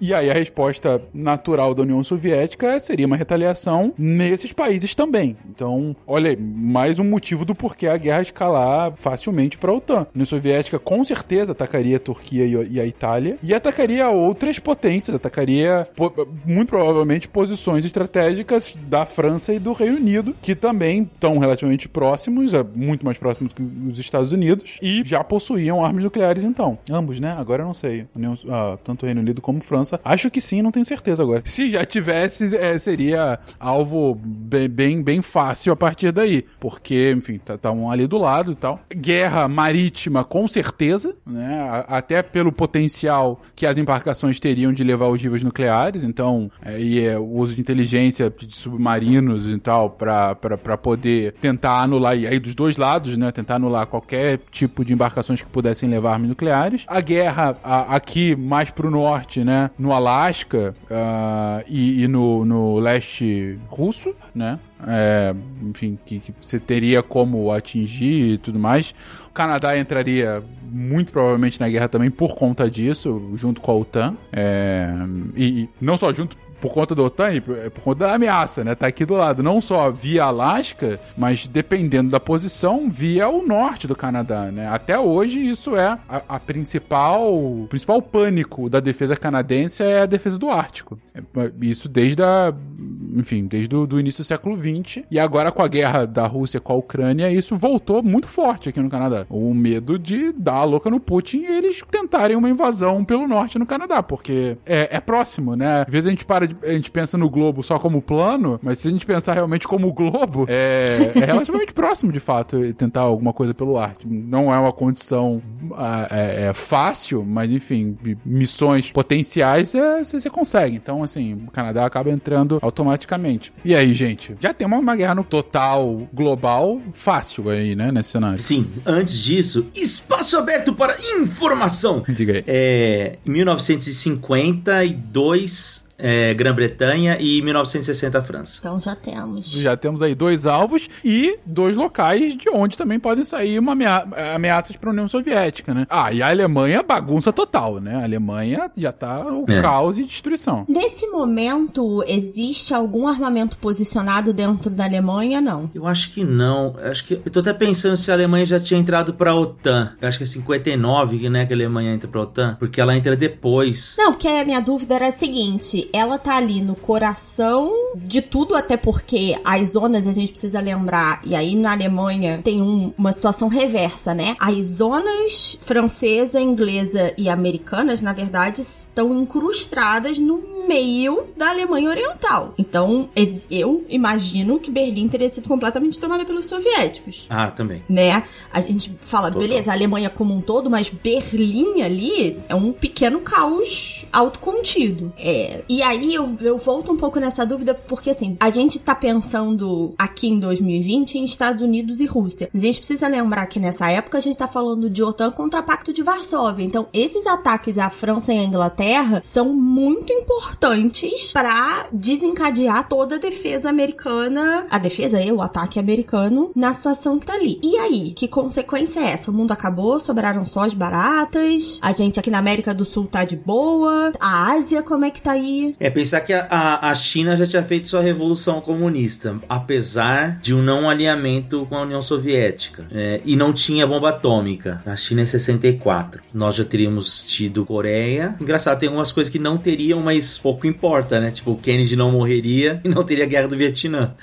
e aí a resposta natural da União Soviética seria uma retaliação nesses países também. Então, olha mais um motivo do porquê a guerra escalar facilmente para a OTAN. A União Soviética com certeza atacaria a Turquia e a Itália e atacaria outras potências, atacaria muito provavelmente posições estratégicas da França e do Reino Unido, que também estão relativamente próximos, é, muito mais próximos que os Estados Unidos, e já possuíam armas nucleares então. Ambos, né? Agora eu não sei. União, ah, tanto o Reino Unido como França. Acho que sim, não tenho certeza agora. Se já tivesse, é, seria alvo bem, bem, bem fácil a partir daí. Porque, enfim, tá, tá um ali do lado e tal. Guerra marítima, com certeza, né? Até pelo potencial que as embarcações teriam de levar ogivas nucleares. Então, é, e é, o uso de inteligência de submarinos e tal, para poder tentar anular, e aí dos dois lados, né? Tentar anular qualquer tipo de embarcações que pudessem levar armas nucleares. A guerra a, aqui mais pro norte, né? No Alasca uh, e, e no, no leste russo, né? É, enfim, que, que, você teria como atingir e tudo mais. O Canadá entraria muito provavelmente na guerra também por conta disso, junto com a OTAN. É, e, e não só junto por conta do OTAN, é por conta da ameaça, né? Tá aqui do lado, não só via Alasca, mas dependendo da posição, via o norte do Canadá, né? Até hoje isso é a, a principal, o principal pânico da defesa canadense é a defesa do Ártico. É, isso desde a, enfim, desde o início do século XX e agora com a guerra da Rússia com a Ucrânia, isso voltou muito forte aqui no Canadá. O medo de dar a louca no Putin e eles tentarem uma invasão pelo norte no Canadá, porque é, é próximo, né? Às vezes a gente para de a gente pensa no globo só como plano, mas se a gente pensar realmente como globo, é, é relativamente próximo, de fato, tentar alguma coisa pelo ar. Não é uma condição é, é fácil, mas enfim, missões potenciais é, você consegue. Então, assim, o Canadá acaba entrando automaticamente. E aí, gente, já tem uma, uma guerra no total global fácil aí, né, nesse cenário. Sim, antes disso, espaço aberto para informação. Diga aí. É, 1952 é, Grã-Bretanha e 1960 França. Então já temos. Já temos aí dois alvos e dois locais de onde também podem sair uma amea ameaças para a União Soviética, né? Ah, e a Alemanha bagunça total, né? A Alemanha já tá o é. caos e destruição. Nesse momento, existe algum armamento posicionado dentro da Alemanha? Não. Eu acho que não. Eu acho que eu tô até pensando se a Alemanha já tinha entrado para a OTAN. Eu acho que é 59, né, que a Alemanha entra para a OTAN, porque ela entra depois. Não, porque a minha dúvida era a seguinte, ela tá ali no coração de tudo, até porque as zonas a gente precisa lembrar, e aí na Alemanha tem um, uma situação reversa, né? As zonas francesa, inglesa e americanas, na verdade, estão incrustadas no meio da Alemanha Oriental. Então, eu imagino que Berlim teria sido completamente tomada pelos soviéticos. Ah, também. Né? A gente fala, Total. beleza, a Alemanha como um todo, mas Berlim ali é um pequeno caos autocontido. É, e aí eu, eu volto um pouco nessa dúvida, porque assim, a gente tá pensando aqui em 2020 em Estados Unidos e Rússia. Mas a gente precisa lembrar que nessa época a gente tá falando de OTAN contra o Pacto de Varsóvia. Então, esses ataques à França e à Inglaterra são muito importantes importantes para desencadear toda a defesa americana, a defesa e o ataque americano na situação que tá ali. E aí, que consequência é essa? O mundo acabou, sobraram só as baratas, a gente aqui na América do Sul tá de boa, a Ásia como é que tá aí? É pensar que a, a China já tinha feito sua revolução comunista, apesar de um não alinhamento com a União Soviética, é, e não tinha bomba atômica. Na China é 64. Nós já teríamos tido Coreia. Engraçado, tem algumas coisas que não teriam, mas pouco importa, né? Tipo, o Kennedy não morreria e não teria guerra do Vietnã.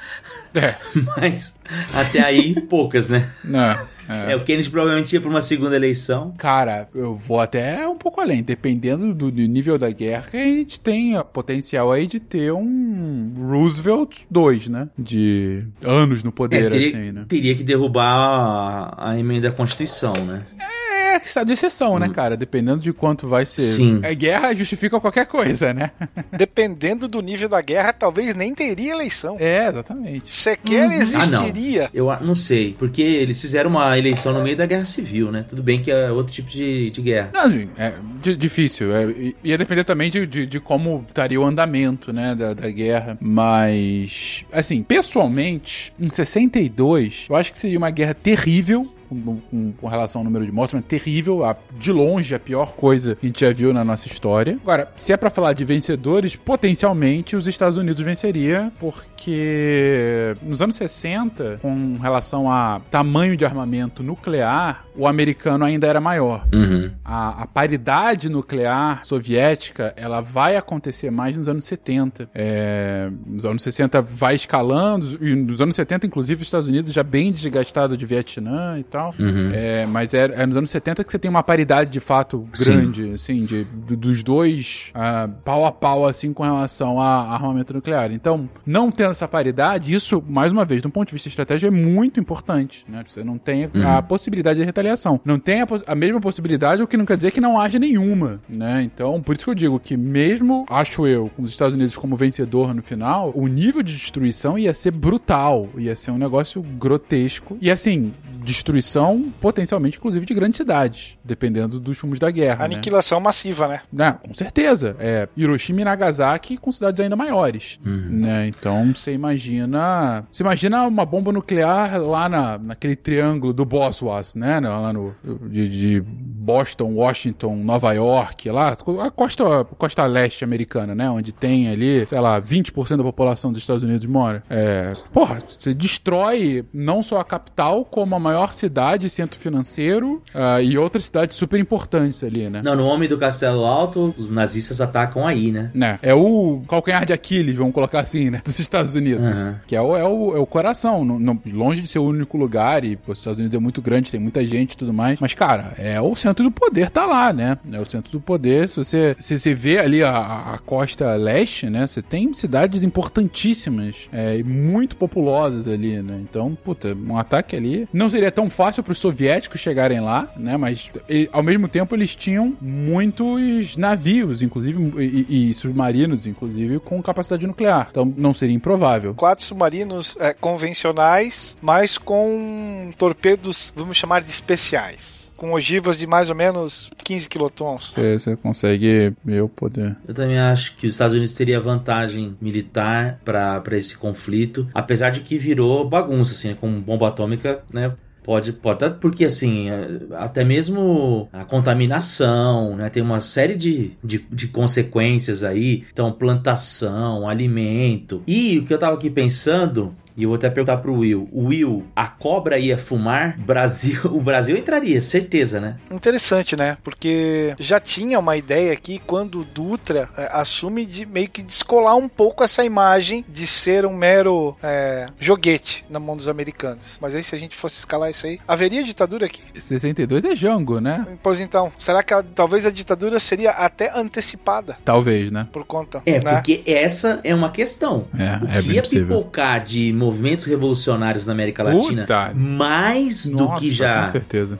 É. Mas até aí, poucas, né? Não. É. é. o Kennedy provavelmente ia para uma segunda eleição. Cara, eu vou até um pouco além. Dependendo do, do nível da guerra, a gente tem o potencial aí de ter um Roosevelt 2, né? De anos no poder, é, teria, assim, né? Teria que derrubar a, a emenda à Constituição, né? É, estado de exceção, né, cara? Dependendo de quanto vai ser. Sim. A guerra justifica qualquer coisa, né? Dependendo do nível da guerra, talvez nem teria eleição. É, exatamente. Sequer Ah, existiria. não. Eu não sei, porque eles fizeram uma eleição no meio da guerra civil, né? Tudo bem que é outro tipo de, de guerra. Não, assim, é di- difícil. É, ia depender também de, de, de como estaria o andamento, né, da, da guerra. Mas, assim, pessoalmente, em 62, eu acho que seria uma guerra terrível. Com, com- com relação ao número de mortes, mas terrível, a- de longe a pior coisa que a gente já viu na nossa história. Agora, se é pra falar de vencedores, potencialmente os Estados Unidos venceria, porque nos anos 60, com relação a tamanho de armamento nuclear, o americano ainda era maior Uhum. a, a paridade nuclear soviética ela vai acontecer mais nos anos 70. É, nos anos 60 vai escalando, e nos anos 70, inclusive, os Estados Unidos já bem desgastado de Vietnã e tal. Uhum. É, mas é, é nos anos 70 que você tem uma paridade de fato Sim. grande, assim, de, do- dos dois ah, pau a pau, assim, com relação a armamento nuclear. Então, não tendo essa paridade, isso, mais uma vez, do ponto de vista estratégico, é muito importante, né? Você não tem a possibilidade de retaliação. Não tem a, a mesma possibilidade, o que não quer dizer que não haja nenhuma, né? Então, por isso que eu digo que mesmo, acho eu, com os Estados Unidos como vencedor no final, o nível de destruição ia ser brutal, ia ser um negócio grotesco. E assim, destruição potencialmente, inclusive, de grandes cidades, dependendo dos rumos da guerra. né? Aniquilação massiva, né? Né, com certeza. É, Hiroshima e Nagasaki com cidades ainda maiores. Né? Então você imagina. Você imagina uma bomba nuclear lá na, naquele triângulo do Boswas, né? Lá no. De, de Boston, Washington, Nova York, lá, a costa, costa leste americana, né? Onde tem ali, sei lá, 20% da população dos Estados Unidos mora. É, porra, você destrói não só a capital, como a maior cidade, centro financeiro ah, e outras cidades super importantes ali, né? Não, no Homem do Castelo Alto, os nazistas atacam aí, né? né? É o calcanhar de Aquiles, vamos colocar assim, né? Dos Estados Unidos. Aham. Que é o, é, o, é o coração. Não, não- longe de ser o único lugar, e pô, os Estados Unidos é muito grande, tem muita gente e tudo mais. Mas, cara, é o centro do poder, tá lá, né? É o centro do poder. Se você, se você vê ali a, a- a costa leste, né? Você tem cidades importantíssimas é, e muito populosas ali, né? Então, puta, um ataque ali não seria tão fácil para os soviéticos chegarem lá, né? Mas e- ao mesmo tempo eles tinham muitos navios, inclusive, e, e submarinos, inclusive, com capacidade nuclear. Então não seria improvável. Quatro submarinos é, convencionais, mas com torpedos, vamos chamar de especiais. Com ogivas de mais ou menos 15 quilotons. Você, consegue o poder. Eu também acho que os Estados Unidos teria vantagem militar para esse conflito, apesar de que virou bagunça, assim, com bomba atômica, né? Pode, pode, porque assim, é, até mesmo a contaminação, né? Tem uma série de, de, de consequências aí. Então, plantação, alimento. E o que eu tava aqui pensando, e eu vou até perguntar pro Will. Will, a cobra ia fumar? Brasil, o Brasil entraria, certeza, né? Interessante, né? Porque já tinha uma ideia aqui quando o Dutra é, assume de meio que descolar um pouco essa imagem de ser um mero é, joguete na mão dos americanos. Mas aí se a gente fosse escalar isso aí, haveria ditadura aqui? 62 é Jango, né? Pois então, será que a- talvez a ditadura seria até antecipada Talvez, né? por conta? É, né? porque essa é uma questão. É, o é que bem ia possível. pipocar de movimentos revolucionários na América Latina, Puta. mais do Nossa, que já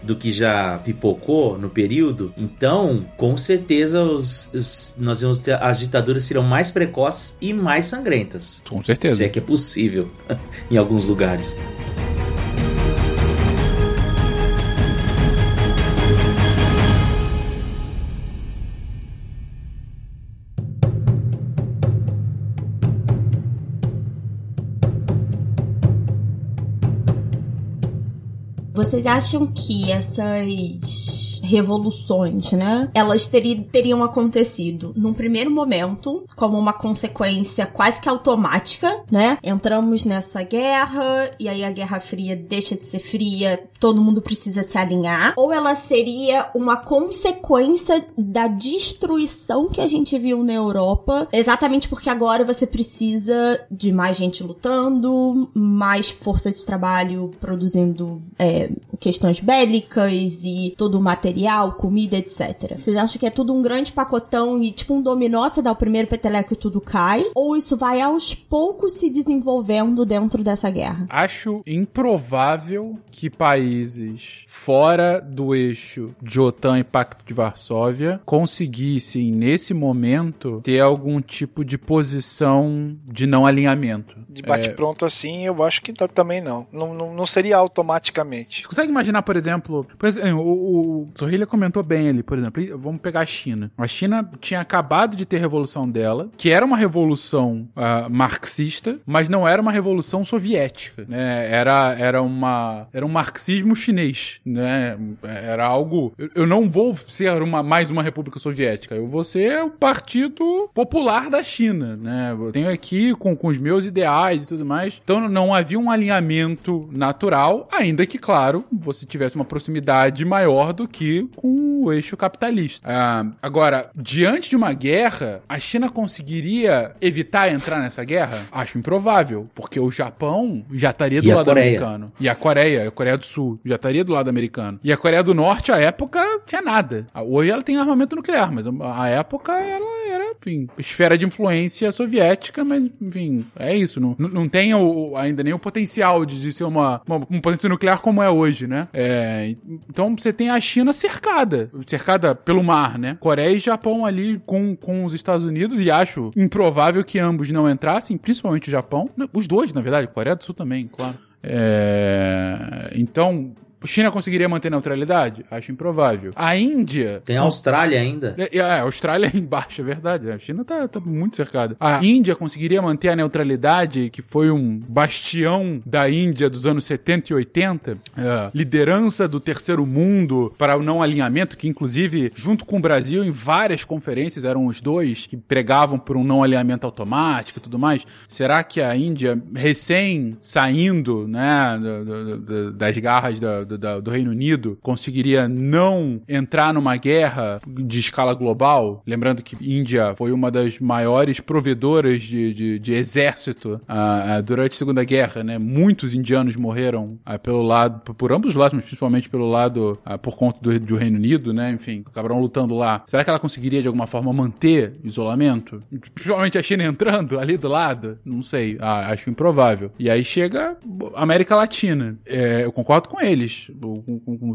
do que já pipocou no período, então com certeza os, os- nós vamos ter as ditaduras serão mais precoces e mais sangrentas. Com certeza. Se é que é possível em alguns lugares. Vocês acham que essas revoluções, né? Elas teri- teriam acontecido num primeiro momento, como uma consequência quase que automática, né? Entramos nessa guerra e aí a Guerra Fria deixa de ser fria, todo mundo precisa se alinhar, ou ela seria uma consequência da destruição que a gente viu na Europa, exatamente porque agora você precisa de mais gente lutando, mais força de trabalho produzindo é, questões bélicas e todo o material comida, etc. Vocês acham que é tudo um grande pacotão e tipo um dominó, você dá o primeiro peteleco e tudo cai? Ou isso vai aos poucos se desenvolvendo dentro dessa guerra? Acho improvável que países fora do eixo de OTAN e Pacto de Varsóvia conseguissem, nesse momento, ter algum tipo de posição de não alinhamento. De bate-pronto assim, eu acho que tá- também não. Não, não. não seria automaticamente. Você consegue imaginar, por exemplo, por exemplo, o, Sorrilha comentou bem ali, por exemplo, vamos pegar a China. A China tinha acabado de ter a revolução dela, que era uma revolução ah, marxista, mas não era uma revolução soviética, né? Era, era uma era um marxismo chinês, né? Era algo eu, eu não vou ser uma mais uma república soviética, eu vou ser o partido popular da China, né? Eu tenho aqui com, com os meus ideais e tudo mais. Então não havia um alinhamento natural, ainda que, claro, você tivesse uma proximidade maior do que com o eixo capitalista. Ah, agora, diante de uma guerra, a China conseguiria evitar entrar nessa guerra? Acho improvável, porque o Japão já estaria do E lado americano. E a Coreia, a Coreia do Sul, já estaria do lado americano. E a Coreia do Norte, à época, tinha nada. Ah, Hoje ela tem armamento nuclear, mas a época ela era, enfim, esfera de influência soviética, mas, enfim, é isso. Não, não- tem o- ainda nem o potencial de, de ser uma, uma, um potência nuclear como é hoje, né? É, então você tem a China cercada, cercada pelo mar, né? Coreia e Japão ali com, com os Estados Unidos, e acho improvável que ambos não entrassem, principalmente o Japão. Os dois, na verdade, Coreia do Sul também, claro. É, então, China conseguiria manter neutralidade? Acho improvável. A Índia Tem a Austrália ainda. é, é, a Austrália é embaixo, é verdade. A China tá, tá muito cercada. A Índia conseguiria manter a neutralidade, que foi um bastião da Índia dos anos 70 e 80, é, liderança do terceiro mundo para o não alinhamento, que inclusive, junto com o Brasil, em várias conferências, eram os dois que pregavam por um não alinhamento automático e tudo mais. Será que a Índia, recém saindo né, das garras da- do, do Reino Unido, conseguiria não entrar numa guerra de escala global? Lembrando que Índia foi uma das maiores provedoras de, de, de exército ah, durante a Segunda Guerra, né? Muitos indianos morreram ah, pelo lado, por- ambos os lados, mas principalmente pelo lado ah, por conta do, do Reino Unido, né? Enfim, acabaram lutando lá. Será que ela conseguiria de alguma forma manter isolamento? Principalmente a China entrando ali do lado? Não sei, acho improvável. E aí chega a América Latina. É, eu concordo com eles,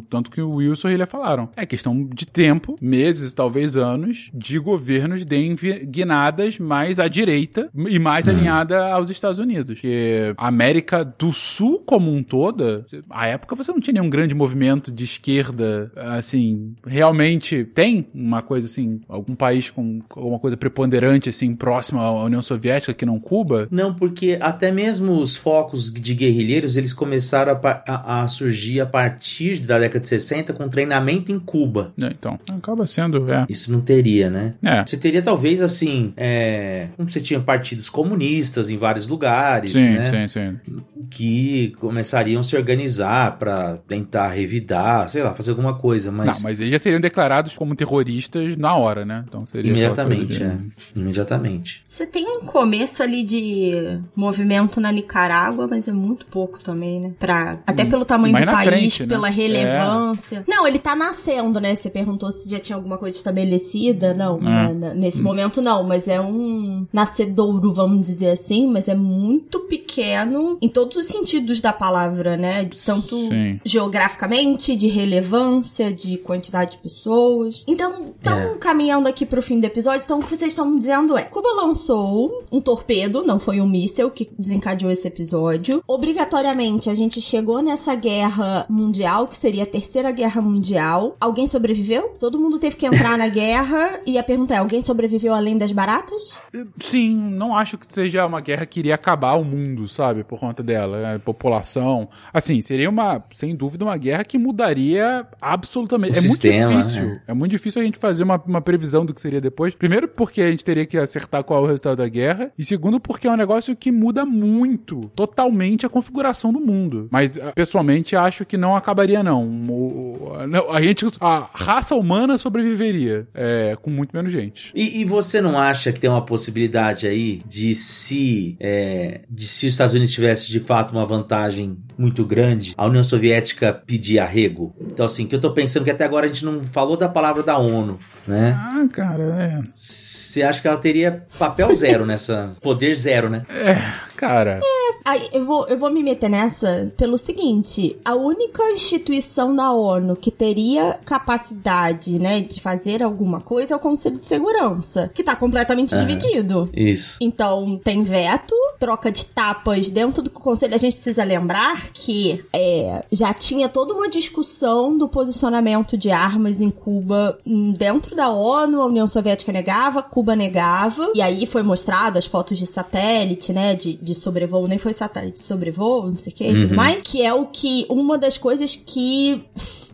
tanto que o Wilson e ele falaram. É questão de tempo, meses, talvez anos, de governos deem guinadas mais à direita e mais alinhada aos Estados Unidos. Porque a América do Sul como um toda, à época você não tinha nenhum grande movimento de esquerda, assim, realmente tem uma coisa assim, algum país com alguma coisa preponderante, assim, próxima à União Soviética que não Cuba? Não, porque até mesmo os focos de guerrilheiros eles começaram a, a- a surgir a partir da década de 60 com treinamento em Cuba. né? Então, acaba sendo, é. Isso não teria, né? É. Você teria talvez assim, é, como você tinha partidos comunistas em vários lugares, Sim, né? sim, sim. Que começariam a se organizar pra tentar revidar, sei lá, fazer alguma coisa, mas, Não, mas eles já seriam declarados como terroristas na hora, né? Então seria imediatamente, é, de- imediatamente. Você tem um começo ali de movimento na Nicarágua, mas é muito pouco também, né? Pra, até pelo tamanho mais do país, frente, né? pela relevância. Não, ele tá nascendo, né? Você perguntou se já tinha alguma coisa estabelecida. Não, É. na- nesse momento não, mas é um nascedouro, vamos dizer assim, mas é muito pequeno em todos os sentidos da palavra, né? Tanto Sim. geograficamente, de relevância, de quantidade de pessoas. Então, estão É. caminhando aqui pro fim do episódio. Então, o que vocês estão me dizendo é: Cuba lançou um torpedo, não foi um míssel que desencadeou esse episódio. Obrigatoriamente, a gente chegou nessa guerra mundial, que seria a terceira guerra mundial. Alguém sobreviveu? Todo mundo teve que entrar na guerra. E a pergunta é: alguém sobreviveu além das baratas? Sim, não acho que seja uma guerra que iria acabar o mundo, sabe? Por conta dela, a população. Assim, seria uma, sem dúvida, uma guerra que mudaria absolutamente. O é sistema, muito difícil. né? É muito difícil a gente fazer uma, uma previsão do que seria depois. Primeiro, porque a gente teria que acertar qual é o resultado da guerra. E segundo, porque é um negócio que muda muito, totalmente a configuração do mundo. Mas, ah, pessoalmente, acho que não acabaria, não. O, não, a gente, a raça humana sobreviveria é, com muito menos gente. E, e, você não acha que tem uma possibilidade aí de se, é, de se os Estados Unidos tivesse de fato uma vantagem muito grande, a União Soviética pedir arrego? Então, assim, que eu tô pensando que até agora a gente não falou da palavra da ONU, né? Ah, cara, é. Você acha que ela teria papel zero nessa. poder zero, né? É, cara. É, aí eu vou, eu vou me meter nessa pelo seguinte: a única instituição da ONU que teria capacidade, né, de fazer alguma coisa é o Conselho de Segurança, que tá completamente é, dividido. Isso. Então, tem veto, troca de tapas dentro do Conselho. A gente precisa lembrar que é, já tinha toda uma discussão do posicionamento de armas em Cuba dentro da ONU, a União Soviética negava, Cuba negava, e aí foi mostrado as fotos de satélite, né, de, de sobrevoo, nem foi satélite, sobrevoo, não sei o que, uhum. tudo mais, que é o que, uma das coisas que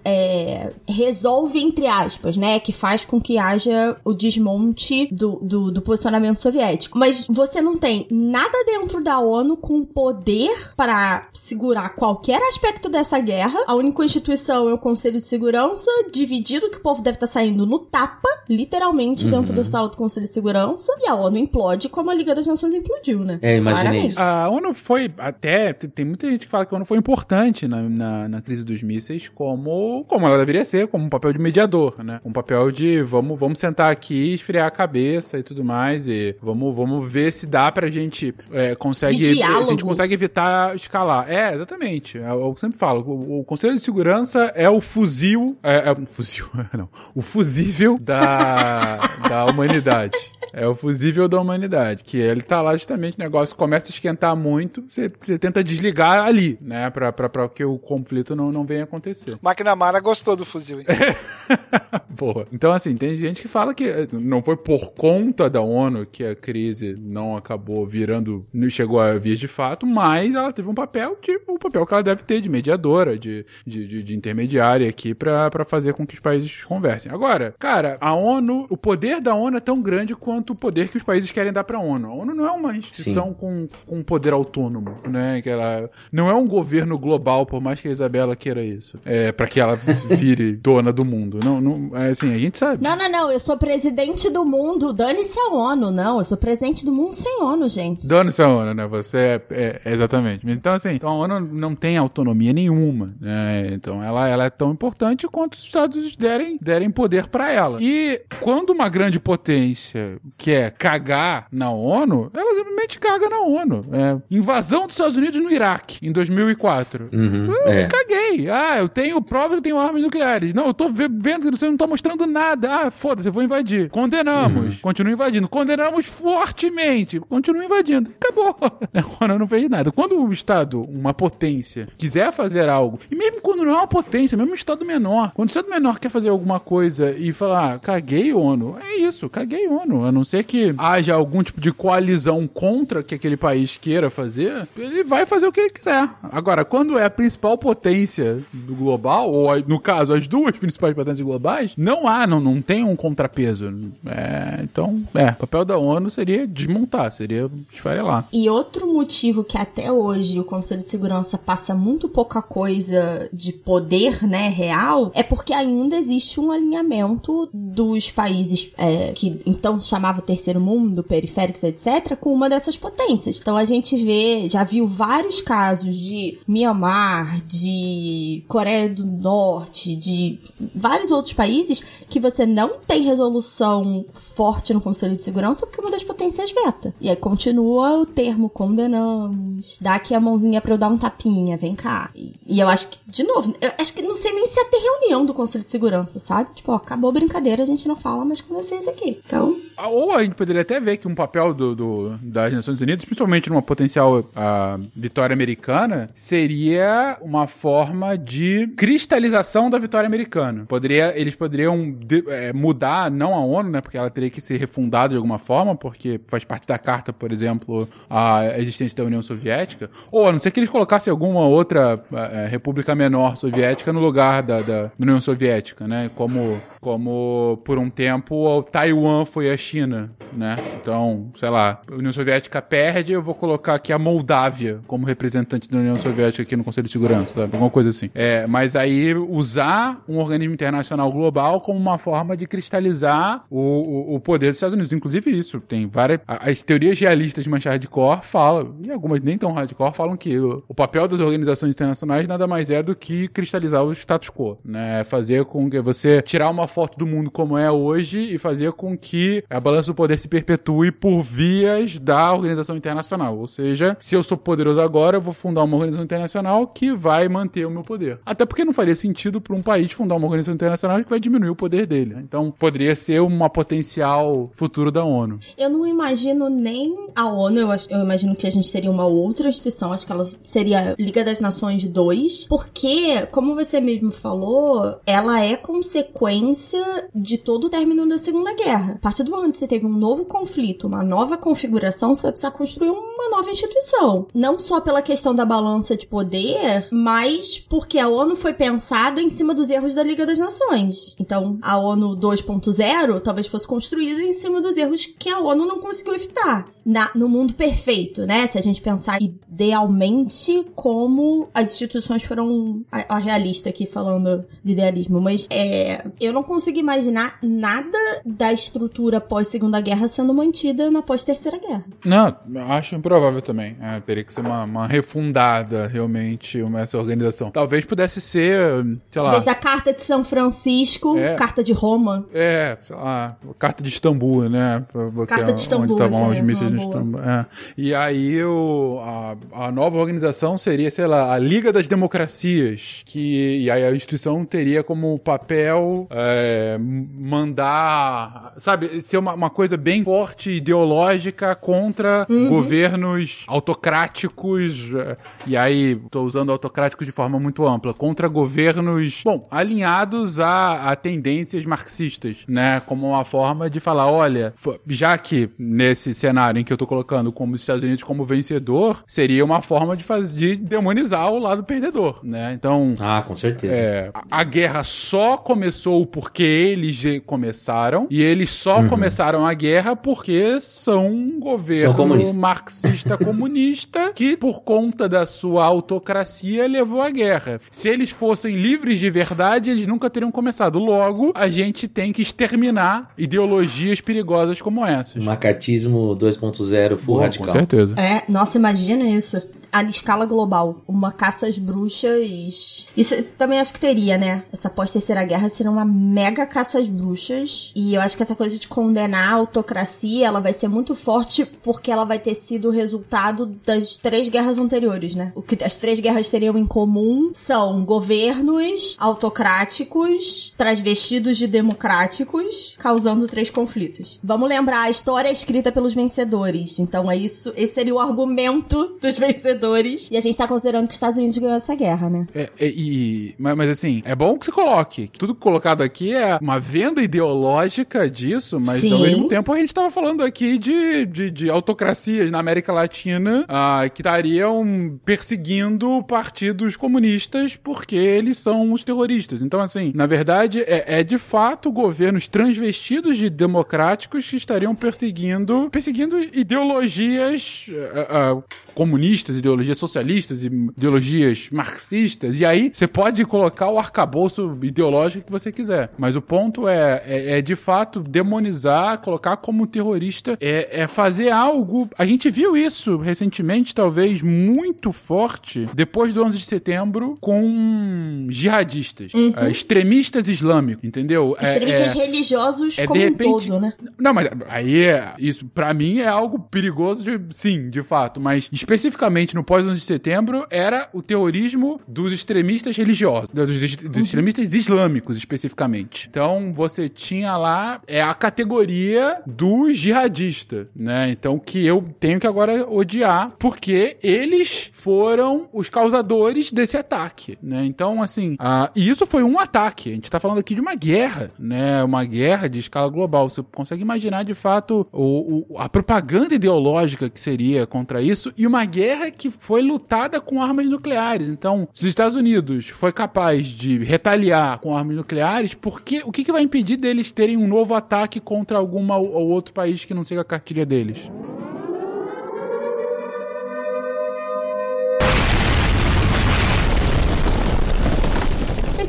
é, resolve, entre aspas, né? Que faz com que haja o desmonte do, do, do, posicionamento soviético. Mas você não tem nada dentro da ONU com poder para segurar qualquer aspecto dessa guerra. A única instituição é o Conselho de Segurança, dividido, que o povo deve estar tá saindo no tapa, literalmente, uhum. dentro da sala do Conselho de Segurança. E a ONU implode como a Liga das Nações implodiu, né? É, imaginei isso. A ONU foi, até, tem muita gente que fala que a ONU foi importante na, na, na crise dos mísseis como como, ela deveria ser, como um papel de mediador, né? Um papel de vamos, vamos sentar aqui, esfriar a cabeça e tudo mais, e vamos, vamos ver se dá pra gente é, consegue, se a gente consegue evitar escalar. É, exatamente. É o que eu sempre falo. O, o Conselho de Segurança é o fuzil, é, é fuzil, não, o fusível da, da humanidade. É o fusível da humanidade, que ele tá lá justamente, o negócio começa a esquentar muito, você, você tenta desligar ali, né, pra, pra, pra que o conflito não, não venha acontecer. McNamara gostou do fuzil, hein? Porra. Então, assim, tem gente que fala que não foi por conta da ONU que a crise não acabou virando, não chegou a vir de fato, mas ela teve um papel, tipo, o um papel que ela deve ter de mediadora, de, de, de, de intermediária aqui pra, pra fazer com que os países conversem. Agora, cara, a ONU, o poder da ONU é tão grande quanto quanto o poder que os países querem dar para a ONU. A ONU não é uma instituição com, com poder autônomo, né? Que ela não é um governo global, por mais que a Isabela queira isso, é para que ela vire dona do mundo. Não, não, é assim, a gente sabe. Não, não, não. Eu sou presidente do mundo. Dane-se a ONU, não. Eu sou presidente do mundo sem ONU, gente. Dane-se a ONU, né? Você é, é, é exatamente. Então assim, então a ONU não tem autonomia nenhuma, né? Então ela, ela é tão importante quanto os Estados derem derem poder para ela. E quando uma grande potência que é cagar na ONU, ela simplesmente caga na ONU. É, invasão dos Estados Unidos no Iraque, em 2004. Uhum, eu é. caguei. Ah, eu tenho prova que eu tenho armas nucleares. Não, eu tô vendo que você não tá mostrando nada. Ah, foda-se, eu vou invadir. Condenamos. Uhum. Continua invadindo. Condenamos fortemente. Continua invadindo. Acabou. A ONU não fez nada. Quando um Estado, uma potência, quiser fazer algo, e mesmo quando não é uma potência, mesmo um Estado menor, quando o Estado menor quer fazer alguma coisa e falar, ah, caguei ONU, é isso, caguei ONU. A não ser que haja algum tipo de coalizão contra que aquele país queira fazer, ele vai fazer o que ele quiser. Agora, quando é a principal potência do global, ou no caso, as duas principais potências globais, não há, não, não tem um contrapeso. É, então, é, o papel da ONU seria desmontar, seria esfarelar. E outro motivo que até hoje o Conselho de Segurança passa muito pouca coisa de poder, né, real, é porque ainda existe um alinhamento dos países é, que então chamavam chamava terceiro mundo, periféricos, etc., com uma dessas potências. Então a gente vê, já viu vários casos de Myanmar, de Coreia do Norte, de vários outros países que você não tem resolução forte no Conselho de Segurança porque uma das potências veta. E aí continua o termo condenamos, dá aqui a mãozinha pra eu dar um tapinha, vem cá. E, e eu acho que, de novo, eu acho que não sei nem se ia ter reunião do Conselho de Segurança, sabe? Tipo, ó, acabou a brincadeira, a gente não fala mais com vocês aqui. Então, ou a gente poderia até ver que um papel do, do das Nações Unidas, principalmente numa potencial a, vitória americana, seria uma forma de cristalização da vitória americana. Poderia, eles poderiam de, é, mudar, não a ONU, né, porque ela teria que ser refundada de alguma forma, porque faz parte da carta, por exemplo, a existência da União Soviética, ou a não ser que eles colocassem alguma outra é, república menor soviética no lugar da, da União Soviética, né, como, como por um tempo Taiwan foi a China, né? Então, sei lá, a União Soviética perde, eu vou colocar aqui a Moldávia como representante da União Soviética aqui no Conselho de Segurança, sabe? Alguma coisa assim. É, mas aí usar um organismo internacional global como uma forma de cristalizar o, o, o poder dos Estados Unidos. Inclusive isso, tem várias... As teorias realistas mais hardcore falam, e algumas nem tão hardcore, falam que o, o papel das organizações internacionais nada mais é do que cristalizar o status quo, né? Fazer com que você tirar uma foto do mundo como é hoje e fazer com que a balança do poder se perpetue por vias da organização internacional. Ou seja, se eu sou poderoso agora, eu vou fundar uma organização internacional que vai manter o meu poder. Até porque não faria sentido para um país fundar uma organização internacional que vai diminuir o poder dele. Então, poderia ser uma potencial futuro da ONU. Eu não imagino nem a ONU, eu, eu imagino que a gente teria uma outra instituição, acho que ela seria Liga das Nações 2, porque, como você mesmo falou, ela é consequência de todo o término da Segunda Guerra. A partir do que você teve um novo conflito, uma nova configuração, você vai precisar construir uma nova instituição. Não só pela questão da balança de poder, mas porque a ONU foi pensada em cima dos erros da Liga das Nações. Então, a ONU 2.0 talvez fosse construída em cima dos erros que a ONU não conseguiu evitar. Na, no mundo perfeito, né? Se a gente pensar idealmente como as instituições foram. A, a realista aqui falando de idealismo, mas é, eu não consigo imaginar nada da estrutura pós-segunda guerra sendo mantida na pós-terceira guerra. Não, acho improvável também. É, teria que ser uma, uma refundada, realmente, uma, essa organização. Talvez pudesse ser, sei lá. Desde a Carta de São Francisco, É. Carta de Roma. É, sei lá, carta de Istambul, né? Carta é de Istambul, Onde estavam os é mísseis de. Istambul. é. E aí o, a, a nova organização seria, sei lá, a Liga das Democracias, que e aí a instituição teria como papel é, mandar, sabe, ser uma, uma coisa bem forte, ideológica contra Uhum. governos autocráticos, é, e aí tô usando autocráticos de forma muito ampla, contra governos, bom, alinhados a, a tendências marxistas, né, como uma forma de falar, olha, já que nesse cenário em que eu tô colocando como os Estados Unidos como vencedor, seria uma forma de fazer de demonizar o lado perdedor, né? Então, Ah, com certeza. é, a- a guerra só começou porque eles começaram e eles só começaram a guerra porque são um governo São comunistas. marxista comunista que por conta da sua autocracia levou à guerra. Se eles fossem livres de verdade, eles nunca teriam começado. Logo, a gente tem que exterminar ideologias perigosas como essas. Macartismo 2.0 full Boa, radical. Com certeza. É, nossa, imagina isso. A escala global. Uma caça às bruxas. Isso também acho que teria, né? Essa pós-terceira guerra seria uma mega caça às bruxas. E eu acho que essa coisa de condenar a autocracia, ela vai ser muito forte porque ela vai ter sido o resultado das três guerras anteriores, né? O que as três guerras teriam em comum são governos autocráticos, transvestidos de democráticos, causando três conflitos. Vamos lembrar, a história é escrita pelos vencedores. Então é isso, esse seria o argumento dos vencedores. E a gente tá considerando que os Estados Unidos ganhou essa guerra, né? É, é, e, mas, mas, assim, é bom que você coloque. Tudo colocado aqui é uma venda ideológica disso, mas Sim. ao mesmo tempo a gente tava falando aqui de, de, de autocracias na América Latina ah, que estariam perseguindo partidos comunistas porque eles são os terroristas. Então, assim, na verdade, é, é de fato governos transvestidos de democráticos que estariam perseguindo, perseguindo ideologias ah, ah, comunistas, ideologias socialistas, e ideologias marxistas. E aí você pode colocar o arcabouço ideológico que você quiser. Mas o ponto é, é, é, de fato demonizar, colocar como terrorista, é, é fazer algo. A gente viu isso recentemente, talvez muito forte, depois do 11 de setembro, com jihadistas, eh, extremistas islâmicos, entendeu? É- Extremistas é- religiosos é, como um repente- todo, né? não, mas aí é, isso pra mim é algo perigoso, de, sim, de fato. Mas especificamente no pós 11 de setembro era o terrorismo dos extremistas religiosos, dos, ex- dos extremistas islâmicos especificamente. Então você tinha lá é a categoria do jihadista, né? Então que eu tenho que agora odiar porque eles foram os causadores desse ataque, né? Então assim, ah, e isso foi um ataque. A gente tá falando aqui de uma guerra, né? Uma guerra de escala global. Você consegue imaginar de fato o, o- a propaganda ideológica que seria contra isso e uma guerra que foi lutada com armas nucleares. Então, se os Estados Unidos foi capaz de retaliar com armas nucleares, por que, o que, que vai impedir deles terem um novo ataque contra alguma ou outro país que não seja a cartilha deles?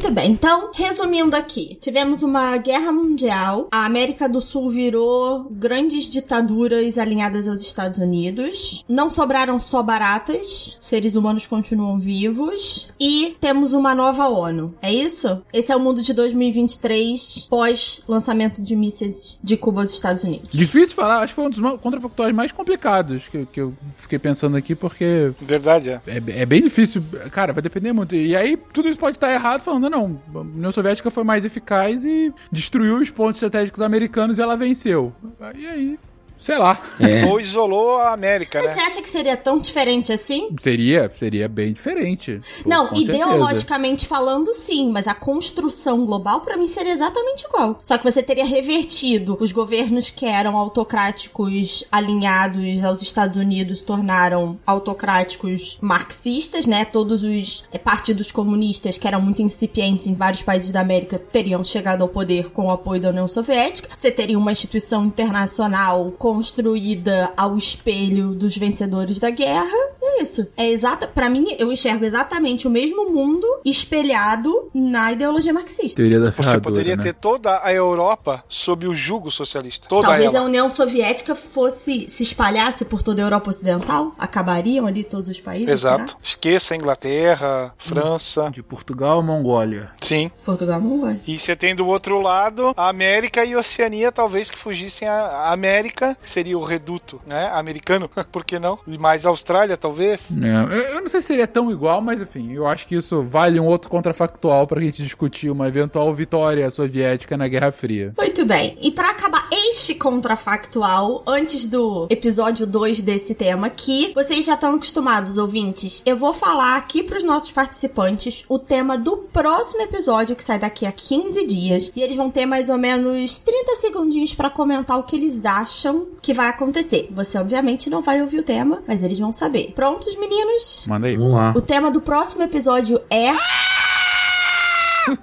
Muito bem, então, resumindo aqui, tivemos uma guerra mundial, a América do Sul virou grandes ditaduras alinhadas aos Estados Unidos, não sobraram só baratas, seres humanos continuam vivos, e temos uma nova ONU. É isso? Esse é o mundo de 2023, pós lançamento de mísseis de Cuba aos Estados Unidos. Difícil falar, acho que foi um dos contrafactuais mais complicados que, que eu fiquei pensando aqui, porque. Verdade, é. é. É bem difícil. Cara, vai depender muito. E aí, tudo isso pode estar errado falando, não, a União Soviética foi mais eficaz e destruiu os pontos estratégicos americanos e ela venceu. E aí, sei lá. É. Ou isolou a América, Mas né? você acha que seria tão diferente assim? Seria, seria bem diferente. Pô, não, ideologicamente certeza. falando, sim, mas a construção global para mim seria exatamente igual. Só que você teria revertido os governos que eram autocráticos alinhados aos Estados Unidos tornaram autocráticos marxistas, né? Todos os é, partidos comunistas que eram muito incipientes em vários países da América teriam chegado ao poder com o apoio da União Soviética. Você teria uma instituição internacional com construída ao espelho dos vencedores da guerra. É isso. É exata, para mim eu enxergo exatamente o mesmo mundo espelhado na ideologia marxista. Teoria da Você poderia né? ter toda a Europa sob o jugo socialista. Toda Talvez ela. a União Soviética fosse se espalhasse por toda a Europa ocidental, acabariam ali todos os países. Exato. Será? Esqueça a Inglaterra, França, de Portugal, Mongólia. Sim. Portugal, Mongólia. E você tem do outro lado a América e a Oceania, talvez que fugissem a América seria o reduto, né? Americano, por que não? E mais Austrália, talvez? É, eu não sei se seria tão igual, mas enfim, eu acho que isso vale um outro contrafactual pra gente discutir uma eventual vitória soviética na Guerra Fria. Muito bem. E para acabar este contrafactual, antes do episódio 2 desse tema aqui, vocês já estão acostumados, ouvintes. Eu vou falar aqui pros nossos participantes o tema do próximo episódio que sai daqui a 15 dias. E eles vão ter mais ou menos 30 segundinhos para comentar o que eles acham que vai acontecer. Você, obviamente, não vai ouvir o tema, mas eles vão saber. Prontos, meninos? Manda aí. Vamos lá. O tema do próximo episódio é.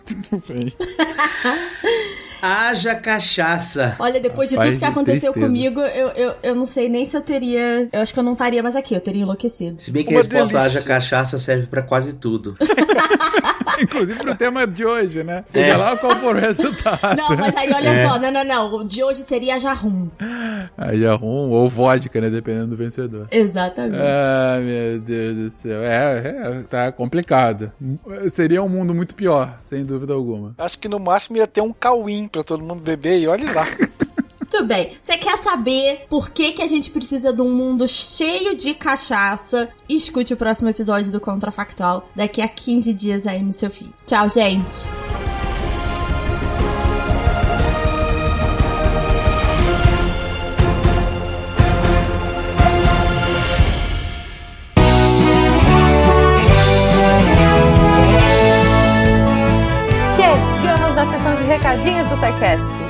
Tudo bem. Haja cachaça. Olha, depois de Rapaz, tudo que de aconteceu tristeza. comigo, eu, eu, eu não sei nem se eu teria. Eu acho que eu não estaria mais aqui, eu teria enlouquecido. Se bem que a Uma resposta delícia. haja cachaça serve pra quase tudo. Inclusive pro tema de hoje, né? Seja É. lá qual for o resultado. Não, mas aí olha É. só, não, não, não. O de hoje seria Jarum. Aí é rum ou vodka, né? Dependendo do vencedor. Exatamente. Ah, meu Deus do céu. É, é, tá complicado. Seria um mundo muito pior, sem dúvida alguma. Acho que no máximo ia ter um cauim pra todo mundo beber e olhe lá. Muito bem. Você quer saber por que, que a gente precisa de um mundo cheio de cachaça? Escute o próximo episódio do Contrafactual daqui a 15 dias aí no seu feed. Tchau, gente. Chegamos na sessão de recadinhos do SciCast.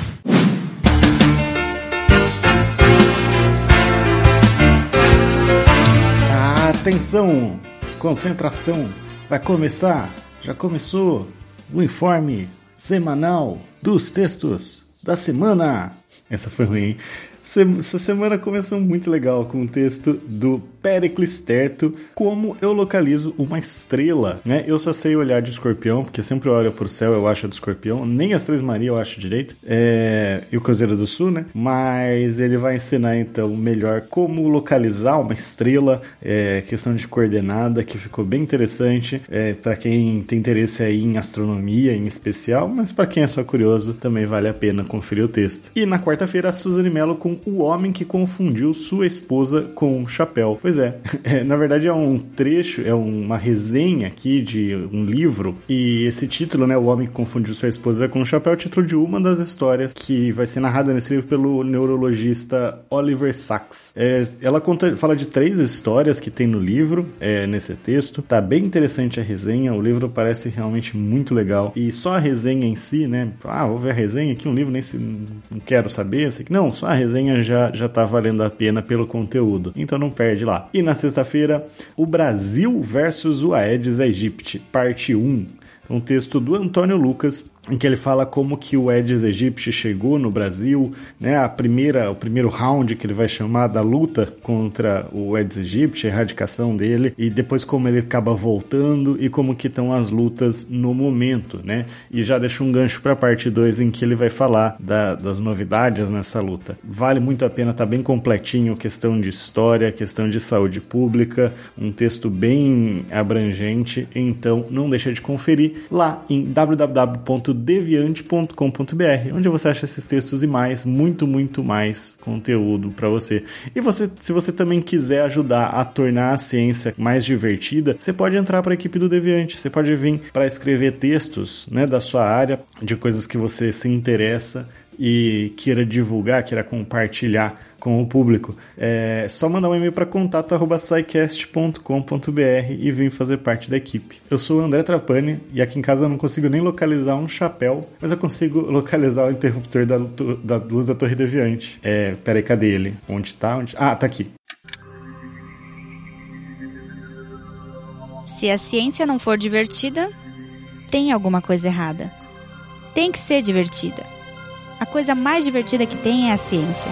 Atenção! Concentração! Vai começar! Já começou o informe semanal dos textos da semana. Essa foi ruim. Essa semana começou muito legal com o texto do Pericles Terto, como eu localizo uma estrela, né? Eu só sei olhar de escorpião, porque sempre olho pro céu eu acho do escorpião, nem as Três Maria eu acho direito, é... e o Cruzeiro do Sul, né? Mas ele vai ensinar então melhor como localizar uma estrela, é... questão de coordenada, que ficou bem interessante, é... para quem tem interesse aí em astronomia em especial, mas para quem é só curioso também vale a pena conferir o texto. E na quarta-feira a Suzane Mello com o homem que confundiu sua esposa com um chapéu. Pois é, é, na verdade é um trecho, é uma resenha aqui de um livro, e esse título, né, O Homem que Confundiu Sua Esposa com um Chapéu, é o título de uma das histórias que vai ser narrada nesse livro pelo neurologista Oliver Sacks. É, ela conta, fala de três histórias que tem no livro, é, nesse texto. Tá bem interessante a resenha, o livro parece realmente muito legal. E só a resenha em si, né? Ah, vou ver a resenha aqui, um livro nem se não quero saber, sei que não, só a resenha já já tá valendo a pena pelo conteúdo. Então não perde lá. E na sexta-feira, o Brasil versus o Aedes aegypti, parte 1. Um texto do Antônio Lucas, em que ele fala como que o Aedes aegypti chegou no Brasil, né? A primeira, o primeiro round que ele vai chamar da luta contra o Aedes aegypti, a erradicação dele, e depois como ele acaba voltando e como que estão as lutas no momento, né? E já deixa um gancho para a parte 2 em que ele vai falar da, das novidades nessa luta. Vale muito a pena, tá bem completinho, questão de história, questão de saúde pública, um texto bem abrangente, então não deixa de conferir lá em www deviante.com.br, onde você acha esses textos e mais, muito, muito mais conteúdo para você. E você, se você também quiser ajudar a tornar a ciência mais divertida, você pode entrar para a equipe do Deviante. Você pode vir para escrever textos, né, da sua área, de coisas que você se interessa e queira divulgar, queira compartilhar com o público, é só mandar um e-mail para contato@saicast.com.br e vir fazer parte da equipe. Eu sou o André Trapani e aqui em casa eu não consigo nem localizar um chapéu, mas eu consigo localizar o interruptor da, da luz da Torre Deviante. É, peraí, cadê ele? Onde tá? Onde... Ah, tá aqui. Se a ciência não for divertida, tem alguma coisa errada. Tem que ser divertida. A coisa mais divertida que tem é a ciência.